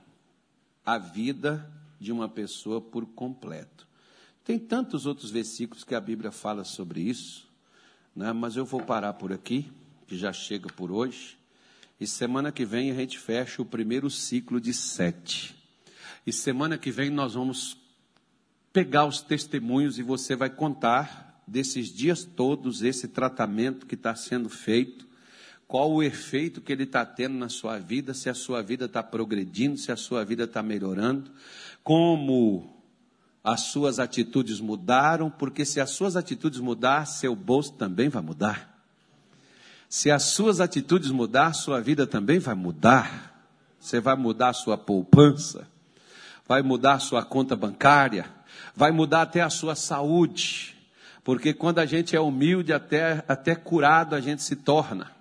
a vida de uma pessoa por completo. Tem tantos outros versículos que a Bíblia fala sobre isso, né? mas eu vou parar por aqui, que já chega por hoje. E semana que vem a gente fecha o primeiro ciclo de sete. E semana que vem nós vamos pegar os testemunhos e você vai contar desses dias todos esse tratamento que está sendo feito qual o efeito que ele está tendo na sua vida, se a sua vida está progredindo, se a sua vida está melhorando, como as suas atitudes mudaram, porque se as suas atitudes mudar, seu bolso também vai mudar. Se as suas atitudes mudar, sua vida também vai mudar. Você vai mudar a sua poupança, vai mudar a sua conta bancária, vai mudar até a sua saúde. Porque quando a gente é humilde, até, até curado a gente se torna.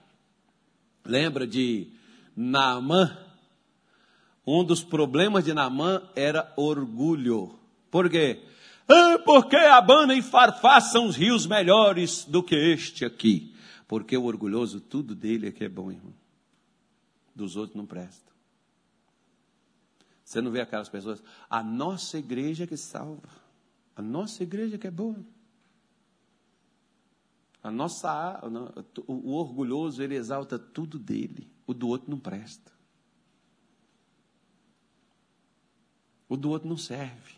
Lembra de Naamã? Um dos problemas de Naamã era orgulho. Por quê? Ah, porque Abana e Farfá são os rios melhores do que este aqui. Porque o orgulhoso, tudo dele é que é bom, irmão. Dos outros não presta. Você não vê aquelas pessoas, a nossa igreja que salva. A nossa igreja que é boa. A nossa, o orgulhoso, ele exalta tudo dele. O do outro não presta. O do outro não serve.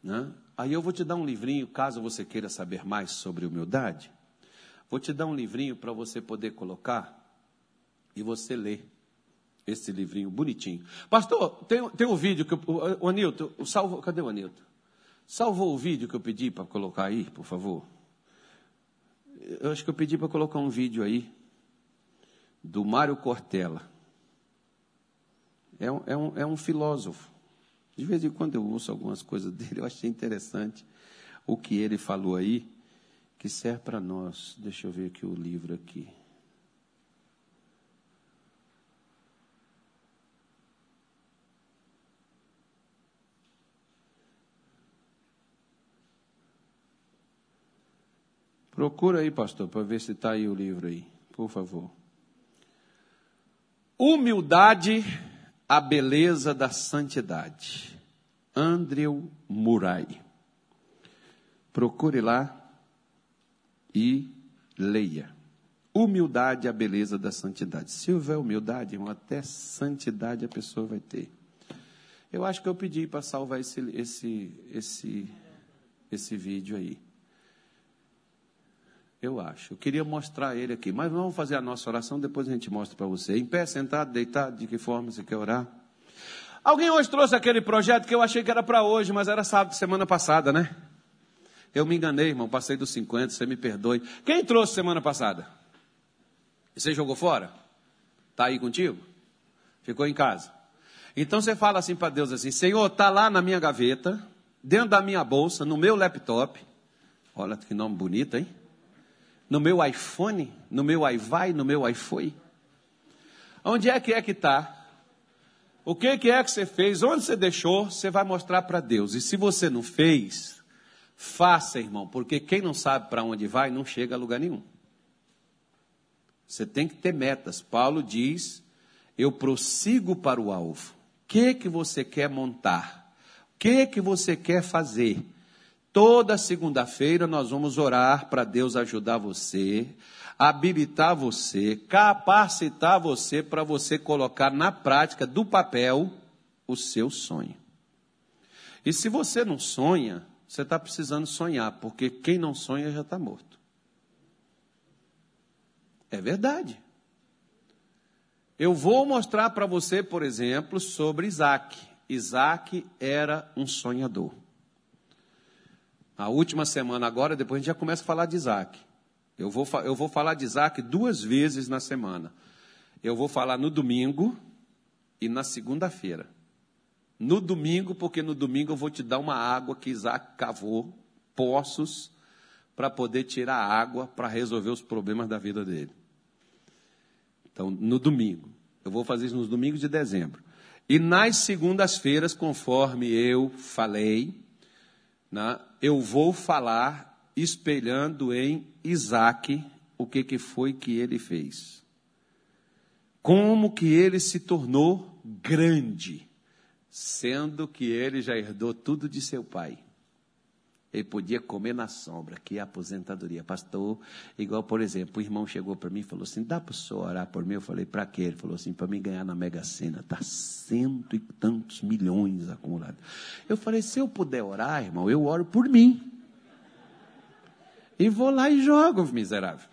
Né? Aí eu vou te dar um livrinho, caso você queira saber mais sobre humildade. Vou te dar um livrinho para você poder colocar e você ler esse livrinho bonitinho. Pastor, tem, tem um vídeo que o, o Anilton, o salvo, cadê o Anilton? Salvou o vídeo que eu pedi para colocar aí, por favor? Eu acho que eu pedi para colocar um vídeo aí do Mário Cortella. É um, é, um, é um filósofo. De vez em quando eu ouço algumas coisas [laughs] dele, eu achei interessante o que ele falou aí, que serve para nós. Deixa eu ver aqui o livro aqui. Procura aí, pastor, para ver se está aí o livro aí, por favor. Humildade, a beleza da santidade. Andrew Murray. Procure lá e leia. Humildade, a beleza da santidade. Se houver humildade, irmão, até santidade a pessoa vai ter. Eu acho que eu pedi para salvar esse, esse, esse, esse vídeo aí. Eu acho. Eu queria mostrar ele aqui. Mas vamos fazer a nossa oração, depois a gente mostra para você. Em pé, sentado, deitado, de que forma você quer orar? Alguém hoje trouxe aquele projeto que eu achei que era para hoje, mas era sábado, semana passada, né? Eu me enganei, irmão, passei dos 50, você me perdoe. Quem trouxe semana passada? Você jogou fora? Está aí contigo? Ficou em casa? Então você fala assim para Deus assim: Senhor, está lá na minha gaveta, dentro da minha bolsa, no meu laptop. Olha que nome bonito, hein? No meu iPhone, no meu iVai, no meu iPhone? Onde é que é que está? O que, que é que você fez? Onde você deixou? Você vai mostrar para Deus. E se você não fez, faça, irmão, porque quem não sabe para onde vai não chega a lugar nenhum. Você tem que ter metas. Paulo diz: Eu prossigo para o alvo. O que que você quer montar? O que que você quer fazer? Toda segunda-feira nós vamos orar para Deus ajudar você, habilitar você, capacitar você para você colocar na prática do papel o seu sonho. E se você não sonha, você está precisando sonhar, porque quem não sonha já está morto. É verdade. Eu vou mostrar para você, por exemplo, sobre Isaac. Isaac era um sonhador. A última semana agora, depois a gente já começa a falar de Isaac. Eu vou, eu vou falar de Isaac duas vezes na semana. Eu vou falar no domingo e na segunda-feira. No domingo, porque no domingo eu vou te dar uma água que Isaac cavou, poços, para poder tirar água para resolver os problemas da vida dele. Então, no domingo. Eu vou fazer isso nos domingos de dezembro. E nas segundas-feiras, conforme eu falei, né, eu vou falar espelhando em Isaac o que, que foi que ele fez. Como que ele se tornou grande, sendo que ele já herdou tudo de seu pai. Ele podia comer na sombra, que é a aposentadoria. Pastor, igual, por exemplo, o irmão chegou para mim e falou assim: dá para o senhor orar por mim? Eu falei: para quê? Ele falou assim: para mim ganhar na Mega Sena. Está cento e tantos milhões acumulados. Eu falei: se eu puder orar, irmão, eu oro por mim. E vou lá e jogo, miserável.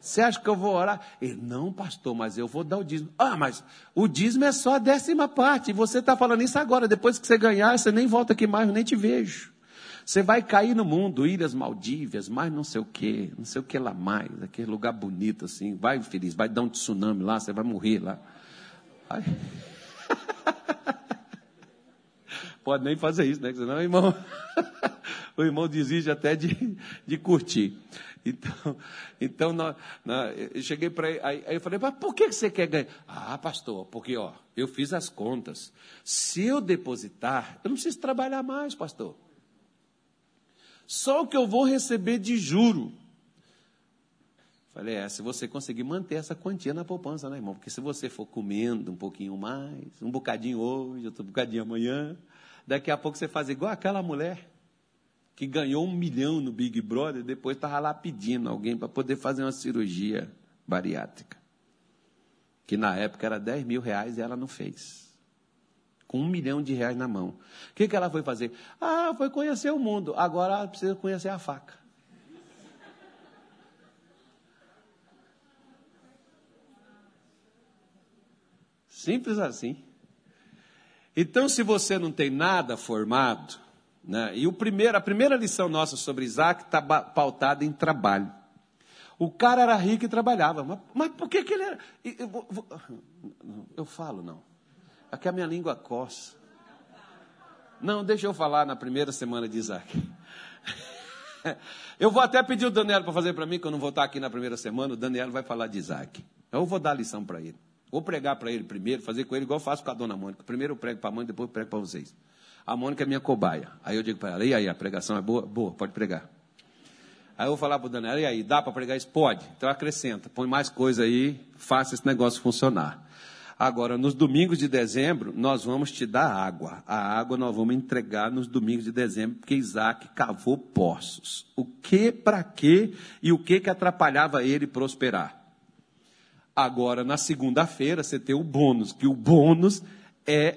Você acha que eu vou orar? Ele, não, pastor, mas eu vou dar o dízimo. Ah, mas o dízimo é só a décima parte. E você está falando isso agora. Depois que você ganhar, você nem volta aqui mais, eu nem te vejo. Você vai cair no mundo, Ilhas Maldívias, mais não sei o que, não sei o que lá mais, aquele lugar bonito assim. Vai feliz, vai dar um tsunami lá, você vai morrer lá. Vai. [laughs] Pode nem fazer isso, né? Senão irmão, [laughs] o irmão desiste até de, de curtir. Então, então nós, nós, eu cheguei para ele, aí, aí, eu falei, mas por que você quer ganhar? Ah, pastor, porque ó, eu fiz as contas. Se eu depositar, eu não preciso trabalhar mais, pastor. Só o que eu vou receber de juro. Falei, é, se você conseguir manter essa quantia na poupança, né, irmão? Porque se você for comendo um pouquinho mais, um bocadinho hoje, outro bocadinho amanhã, daqui a pouco você faz igual aquela mulher que ganhou um milhão no Big Brother, depois estava lá pedindo alguém para poder fazer uma cirurgia bariátrica. Que na época era 10 mil reais e ela não fez com um milhão de reais na mão. O que, que ela foi fazer? Ah, foi conhecer o mundo. Agora ela precisa conhecer a faca. Simples assim. Então, se você não tem nada formado, né, e o primeiro, a primeira lição nossa sobre Isaac está pautada em trabalho. O cara era rico e trabalhava, mas, mas por que, que ele era. Eu, eu, eu falo, não. Aqui a minha língua coça. Não, deixa eu falar na primeira semana de Isaac. [laughs] Eu vou até pedir o Daniel para fazer para mim, que eu não vou estar aqui na primeira semana. O Daniel vai falar de Isaac. Eu vou dar lição para ele. Vou pregar para ele primeiro, fazer com ele igual eu faço com a dona Mônica. Primeiro eu prego para a mãe, depois eu prego para vocês. A Mônica é minha cobaia. Aí eu digo para ela: e aí, a pregação é boa? Boa, pode pregar. Aí eu vou falar para o Daniel: e aí, dá para pregar isso? Pode. Então acrescenta, põe mais coisa aí, faça esse negócio funcionar. Agora, nos domingos de dezembro, nós vamos te dar água. A água nós vamos entregar nos domingos de dezembro, porque Isaac cavou poços. O que, para quê e o que que atrapalhava ele prosperar? Agora, na segunda-feira, você tem o bônus, que o bônus é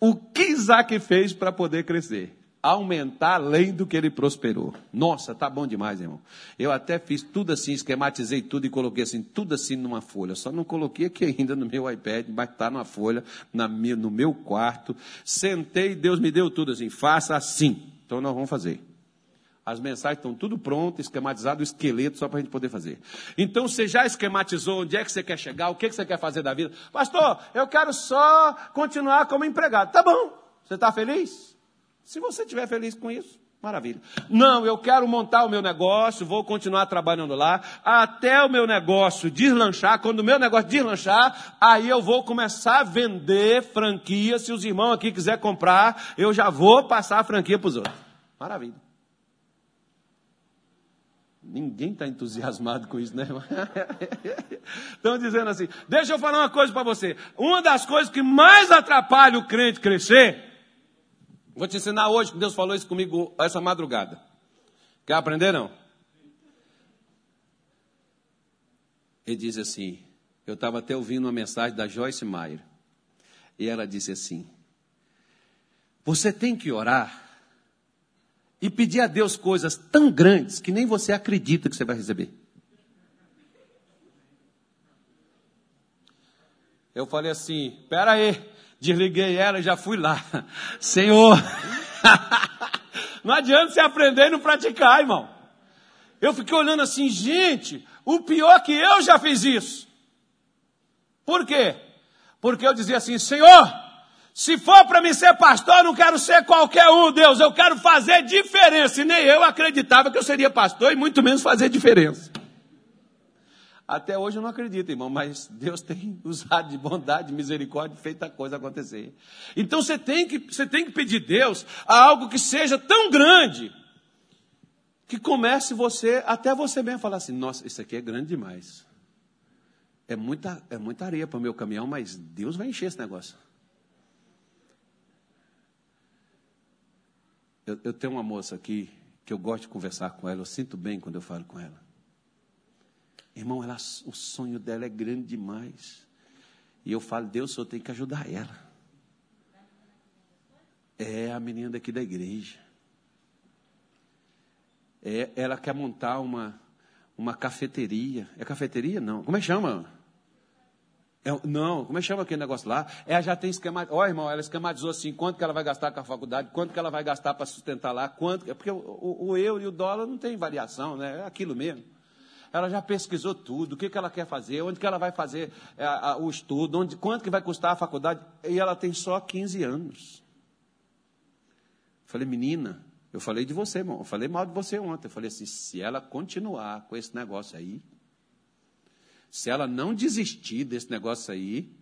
o que Isaac fez para poder crescer aumentar além do que ele prosperou. Nossa, tá bom demais, irmão. Eu até fiz tudo assim, esquematizei tudo e coloquei assim, tudo assim numa folha. Só não coloquei aqui ainda no meu iPad, mas está numa folha, na minha, no meu quarto. Sentei, Deus me deu tudo assim, faça assim. Então nós vamos fazer. As mensagens estão tudo pronto, esquematizado, o esqueleto, só para a gente poder fazer. Então você já esquematizou onde é que você quer chegar, o que, que você quer fazer da vida? Pastor, eu quero só continuar como empregado. Tá bom, você está feliz? Se você estiver feliz com isso, maravilha. Não, eu quero montar o meu negócio, vou continuar trabalhando lá, até o meu negócio deslanchar. Quando o meu negócio deslanchar, aí eu vou começar a vender franquia. Se os irmãos aqui quiserem comprar, eu já vou passar a franquia para os outros. Maravilha. Ninguém está entusiasmado com isso, né? [laughs] Estão dizendo assim: deixa eu falar uma coisa para você. Uma das coisas que mais atrapalha o crente crescer Vou te ensinar hoje que Deus falou isso comigo essa madrugada. Quer aprender não? Ele diz assim: eu estava até ouvindo uma mensagem da Joyce Meyer. E ela disse assim: Você tem que orar e pedir a Deus coisas tão grandes que nem você acredita que você vai receber. Eu falei assim: Pera aí, Desliguei ela e já fui lá. Senhor, [laughs] não adianta você aprender e não praticar, irmão. Eu fiquei olhando assim, gente, o pior é que eu já fiz isso. Por quê? Porque eu dizia assim, Senhor, se for para mim ser pastor, eu não quero ser qualquer um, Deus, eu quero fazer diferença. E nem eu acreditava que eu seria pastor e muito menos fazer diferença. Até hoje eu não acredito, irmão, mas Deus tem [laughs] usado de bondade, misericórdia, feito a coisa acontecer. Então você tem que, você tem que pedir Deus a algo que seja tão grande, que comece você, até você mesmo falar assim: nossa, isso aqui é grande demais. É muita, é muita areia para o meu caminhão, mas Deus vai encher esse negócio. Eu, eu tenho uma moça aqui que eu gosto de conversar com ela, eu sinto bem quando eu falo com ela. Irmão, ela, o sonho dela é grande demais. E eu falo, Deus, o senhor tem que ajudar ela. É a menina daqui da igreja. É, ela quer montar uma, uma cafeteria. É cafeteria? Não. Como é que chama? É, não, como é que chama aquele negócio lá? Ela já tem esquema. Ó, oh, irmão, ela esquematizou assim: quanto que ela vai gastar com a faculdade, quanto que ela vai gastar para sustentar lá, quanto. Porque o, o, o, euro e o dólar não tem variação, né? É aquilo mesmo. Ela já pesquisou tudo, o que, que ela quer fazer, onde que ela vai fazer é, a, o estudo, onde, quanto que vai custar a faculdade. E ela tem só 15 anos. Falei, menina, eu falei de você, irmão. Eu falei mal de você ontem. Eu falei assim: se ela continuar com esse negócio aí, se ela não desistir desse negócio aí,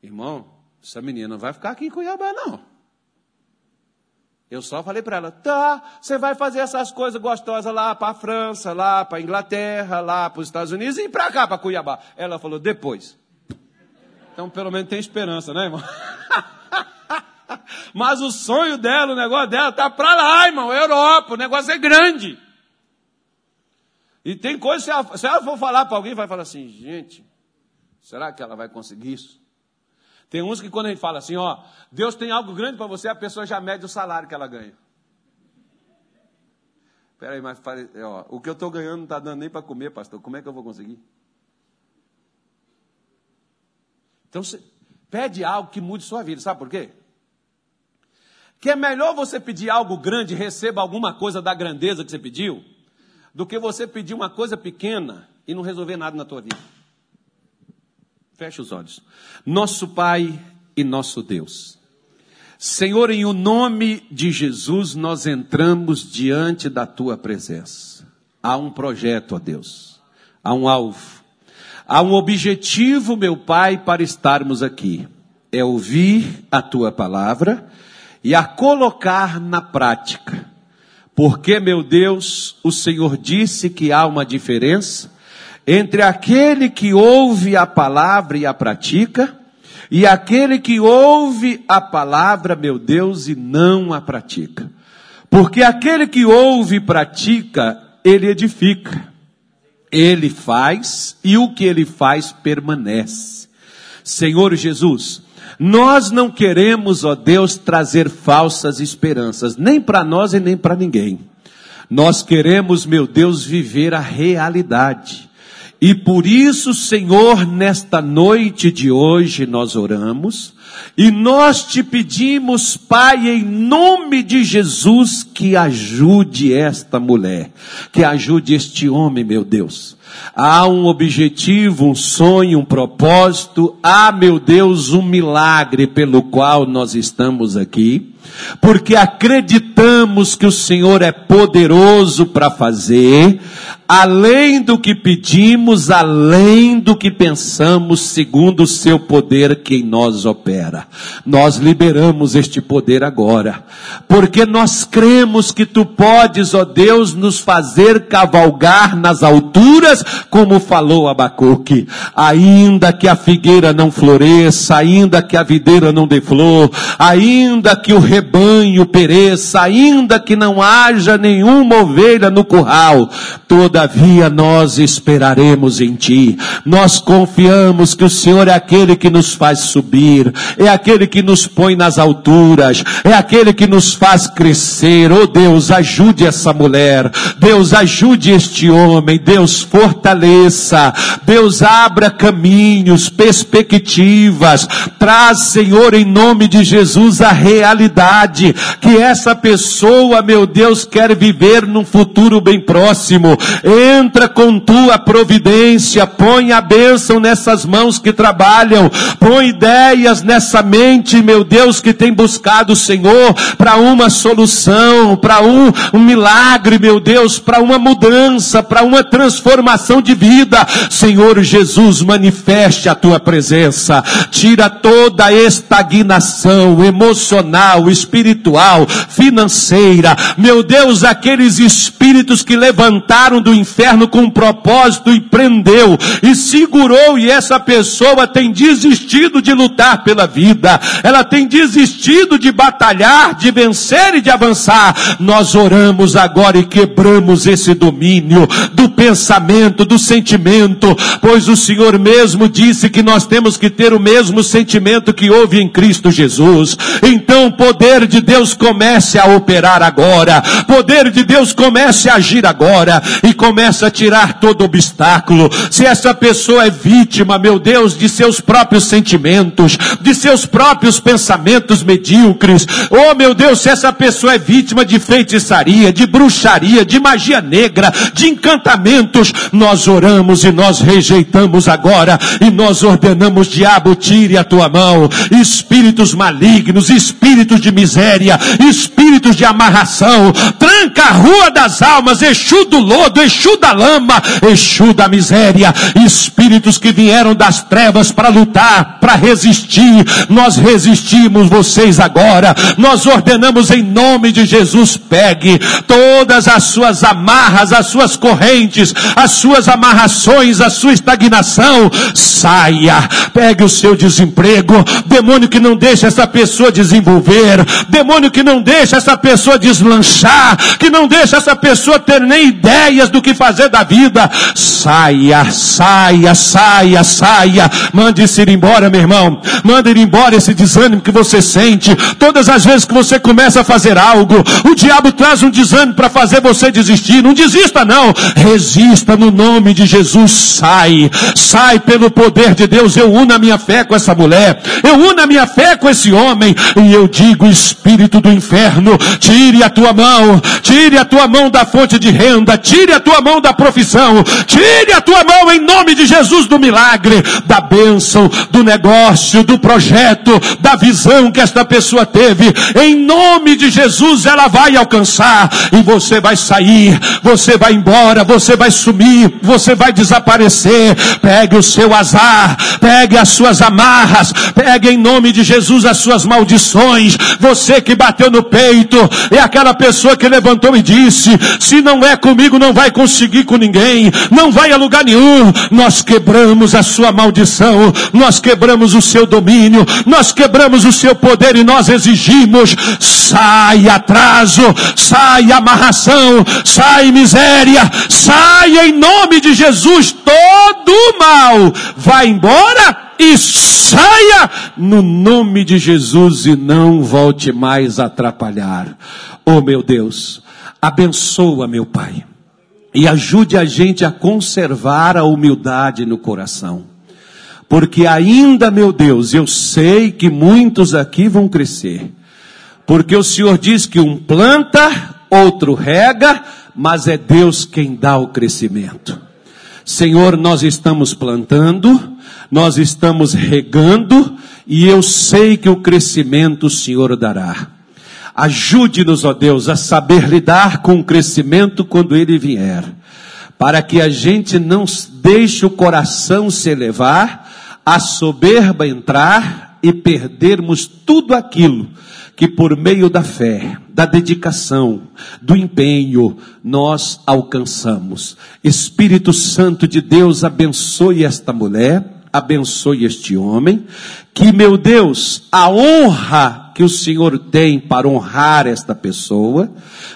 irmão, essa menina não vai ficar aqui em Cuiabá, não. Eu só falei para ela, tá, você vai fazer essas coisas gostosas lá para a França, lá para a Inglaterra, lá para os Estados Unidos e para cá, para Cuiabá. Ela falou, depois. Então, pelo menos tem esperança, né, irmão? [laughs] Mas o sonho dela, o negócio dela, tá para lá, irmão, Europa, o negócio é grande. E tem coisa, se ela, se ela for falar para alguém, vai falar assim, gente, será que ela vai conseguir isso? Tem uns que quando a gente fala assim, ó, Deus tem algo grande para você, a pessoa já mede o salário que ela ganha. Peraí, mas ó, o que eu estou ganhando não está dando nem para comer, pastor. Como é que eu vou conseguir? Então, você pede algo que mude sua vida. Sabe por quê? Que é melhor você pedir algo grande e receba alguma coisa da grandeza que você pediu, do que você pedir uma coisa pequena e não resolver nada na tua vida. Feche os olhos. Nosso Pai e nosso Deus. Senhor, em o nome de Jesus, nós entramos diante da tua presença. Há um projeto, ó Deus. Há um alvo. Há um objetivo, meu Pai, para estarmos aqui. É ouvir a tua palavra e a colocar na prática porque, meu Deus, o Senhor disse que há uma diferença entre aquele que ouve a palavra e a pratica, e aquele que ouve a palavra, meu Deus, e não a pratica. Porque aquele que ouve e pratica, ele edifica, ele faz, e o que ele faz permanece. Senhor Jesus, nós não queremos, ó Deus, trazer falsas esperanças, nem para nós e nem para ninguém. Nós queremos, meu Deus, viver a realidade. E por isso, Senhor, nesta noite de hoje nós oramos e nós te pedimos, Pai, em nome de Jesus, que ajude esta mulher, que ajude este homem, meu Deus. Há um objetivo, um sonho, um propósito, há, meu Deus, um milagre pelo qual nós estamos aqui porque acreditamos que o Senhor é poderoso para fazer, além do que pedimos, além do que pensamos, segundo o seu poder que em nós opera. Nós liberamos este poder agora, porque nós cremos que tu podes, ó Deus, nos fazer cavalgar nas alturas, como falou Abacuque, ainda que a figueira não floresça, ainda que a videira não dê flor, ainda que o rebanho pereça, ainda que não haja nenhuma ovelha no curral, todavia nós esperaremos em ti. Nós confiamos que o Senhor é aquele que nos faz subir, é aquele que nos põe nas alturas, é aquele que nos faz crescer. Oh Deus, ajude essa mulher. Deus, ajude este homem. Deus, fortaleça. Deus, abra caminhos, perspectivas. Traz, Senhor, em nome de Jesus, a realidade que essa pessoa pessoa, meu Deus, quer viver num futuro bem próximo. Entra com tua providência, põe a bênção nessas mãos que trabalham, põe ideias nessa mente, meu Deus, que tem buscado o Senhor para uma solução, para um, um milagre, meu Deus, para uma mudança, para uma transformação de vida. Senhor Jesus, manifeste a tua presença, tira toda a estagnação emocional, espiritual, financeira. Meu Deus, aqueles espíritos que levantaram do inferno com um propósito e prendeu e segurou e essa pessoa tem desistido de lutar pela vida. Ela tem desistido de batalhar, de vencer e de avançar. Nós oramos agora e quebramos esse domínio do pensamento, do sentimento, pois o Senhor mesmo disse que nós temos que ter o mesmo sentimento que houve em Cristo Jesus. Então o poder de Deus comece a operar agora. Poder de Deus comece a agir agora e comece a tirar todo obstáculo. Se essa pessoa é vítima, meu Deus, de seus próprios sentimentos, de seus próprios pensamentos medíocres, oh meu Deus, se essa pessoa é vítima de feitiçaria, de bruxaria, de magia negra, de encantamentos, nós oramos e nós rejeitamos agora e nós ordenamos, diabo, tire a tua mão, espíritos malignos, espíritos de miséria, espíritos de amarração, tranca a rua das almas, Exu do lodo, Exu da lama, Exu da miséria, espíritos que vieram das trevas para lutar, para resistir, nós resistimos vocês agora, nós ordenamos em nome de Jesus, pegue todas as suas amarras, as suas correntes, as suas amarrações, a sua estagnação, saia, pegue o seu desemprego, demônio que não deixa essa pessoa desenvolver, demônio que não deixa essa pessoa deslanchar, que não deixa essa pessoa ter nem ideias do que fazer da vida, saia, saia, saia, saia, mande-se ir embora, meu irmão, mande ir embora esse desânimo que você sente, todas as vezes que você começa a fazer algo, o diabo traz um desânimo para fazer você desistir, não desista não, resista no nome de Jesus, sai, sai pelo poder de Deus, eu uno a minha fé com essa mulher, eu uno a minha fé com esse homem, e eu digo, espírito do inferno, tire a tua mão, tire a tua mão da fonte de renda, tire a tua mão da profissão, tire a tua mão em nome de Jesus do milagre, da bênção, do negócio, do projeto, da visão que esta pessoa teve, em nome de Jesus ela vai alcançar, e você vai sair, você vai embora, você vai sumir, você vai desaparecer, pegue o seu azar, pegue as suas amarras, pegue em nome de Jesus as suas maldições, você que bateu no peito, é aquela pessoa que levantou e disse, se não é comigo não vai conseguir com ninguém, não vai a lugar nenhum, nós quebramos a sua maldição, nós quebramos o seu domínio, nós quebramos o seu poder e nós exigimos, sai atraso, sai amarração, sai miséria, sai em nome de Jesus todo mal, vai embora e saia no nome de Jesus e não volte mais a atrapalhar. Oh meu Deus, abençoa meu Pai e ajude a gente a conservar a humildade no coração. Porque ainda, meu Deus, eu sei que muitos aqui vão crescer. Porque o Senhor diz que um planta, outro rega, mas é Deus quem dá o crescimento. Senhor, nós estamos plantando, nós estamos regando, e eu sei que o crescimento o Senhor dará. Ajude-nos, ó Deus, a saber lidar com o crescimento quando ele vier, para que a gente não deixe o coração se elevar, a soberba entrar e perdermos tudo aquilo que por meio da fé, da dedicação, do empenho, nós alcançamos. Espírito Santo de Deus, abençoe esta mulher, abençoe este homem, que meu Deus, a honra que o Senhor tem para honrar esta pessoa,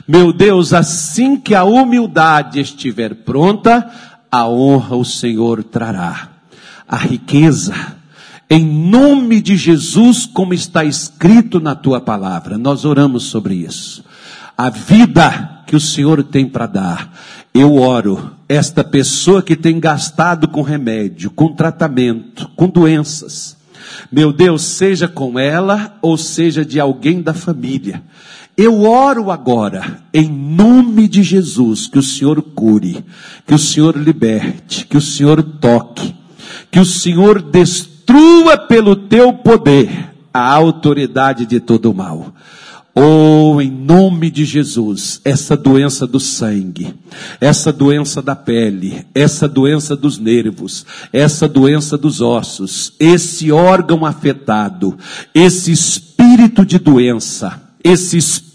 meu Deus, assim que a humildade estiver pronta, a honra o Senhor trará. A riqueza, em nome de Jesus, como está escrito na tua palavra. Nós oramos sobre isso. A vida que o Senhor tem para dar. Eu oro, esta pessoa que tem gastado com remédio, com tratamento, com doenças. Meu Deus, seja com ela ou seja de alguém da família Eu oro agora, em nome de Jesus, que o Senhor cure, que o Senhor liberte, que o Senhor toque, que o Senhor destrua pelo teu poder a autoridade de todo o mal. Oh, em nome de Jesus, essa doença do sangue, essa doença da pele, essa doença dos nervos, essa doença dos ossos, esse órgão afetado, esse espírito de doença, esse espírito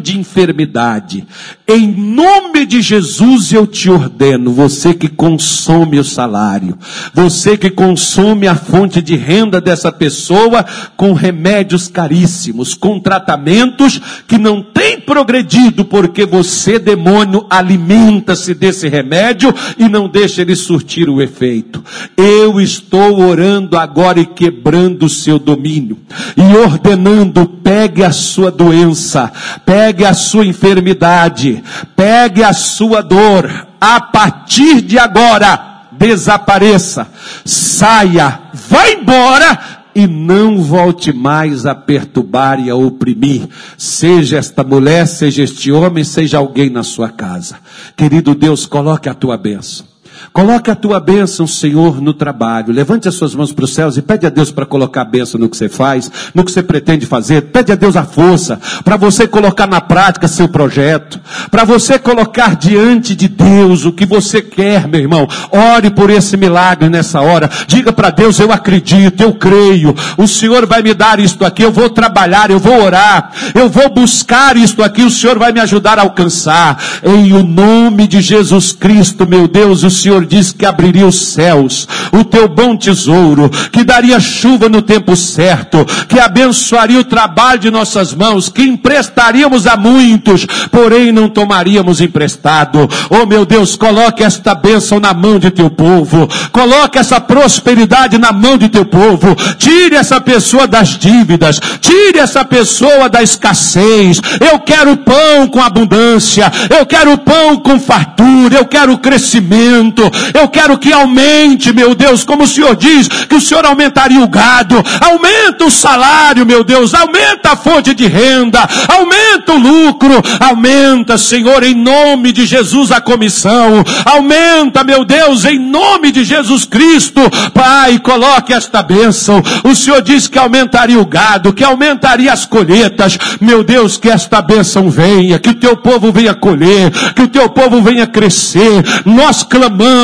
de enfermidade, em nome de Jesus eu te ordeno, você que consome o salário, você que consome a fonte de renda dessa pessoa com remédios caríssimos, com tratamentos que não tem progredido porque você, demônio, alimenta-se desse remédio e não deixa ele surtir o efeito. Eu estou orando agora e quebrando o seu domínio e ordenando, pegue a sua doença, pegue a sua enfermidade, pegue a sua dor, a partir de agora, desapareça, saia, vá embora e não volte mais a perturbar e a oprimir, seja esta mulher, seja este homem, seja alguém na sua casa. Querido Deus, coloque a tua bênção. Coloque a tua bênção, Senhor, no trabalho. Levante as suas mãos para os céus e pede a Deus para colocar a bênção no que você faz, no que você pretende fazer. Pede a Deus a força para você colocar na prática seu projeto, para você colocar diante de Deus o que você quer, meu irmão. Ore por esse milagre nessa hora. Diga para Deus: Eu acredito, eu creio. O Senhor vai me dar isto aqui. Eu vou trabalhar, eu vou orar, eu vou buscar isto aqui. O Senhor vai me ajudar a alcançar. Em o nome de Jesus Cristo, meu Deus, o Senhor disse que abriria os céus, o teu bom tesouro, que daria chuva no tempo certo, que abençoaria o trabalho de nossas mãos, que emprestaríamos a muitos, porém não tomaríamos emprestado. Oh meu Deus, coloque esta bênção na mão de teu povo, coloque essa prosperidade na mão de teu povo, tire essa pessoa das dívidas, tire essa pessoa da escassez. Eu quero pão com abundância, eu quero pão com fartura, eu quero crescimento, eu quero que aumente, meu Deus, como o Senhor diz, que o Senhor aumentaria o gado, aumenta o salário, meu Deus, aumenta a fonte de renda, aumenta o lucro, aumenta, Senhor, em nome de Jesus a comissão, aumenta, meu Deus, em nome de Jesus Cristo, Pai, coloque esta bênção. O Senhor diz que aumentaria o gado, que aumentaria as colheitas, meu Deus, que esta bênção venha, que o teu povo venha colher, que o teu povo venha crescer. Nós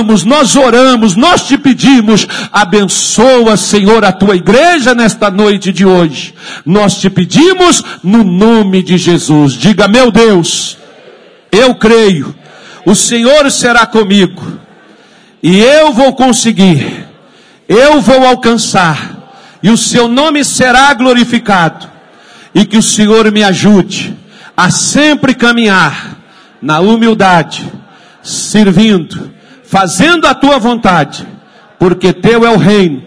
clamamos nós oramos, nós te pedimos, abençoa, Senhor, a tua igreja nesta noite de hoje. Nós te pedimos no nome de Jesus. Diga, meu Deus, eu creio, o Senhor será comigo, e eu vou conseguir, eu vou alcançar, e o seu nome será glorificado, e que o Senhor me ajude a sempre caminhar na humildade, servindo, fazendo a tua vontade, porque teu é o reino,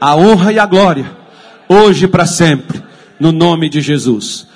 a honra e a glória, hoje e para sempre, no nome de Jesus.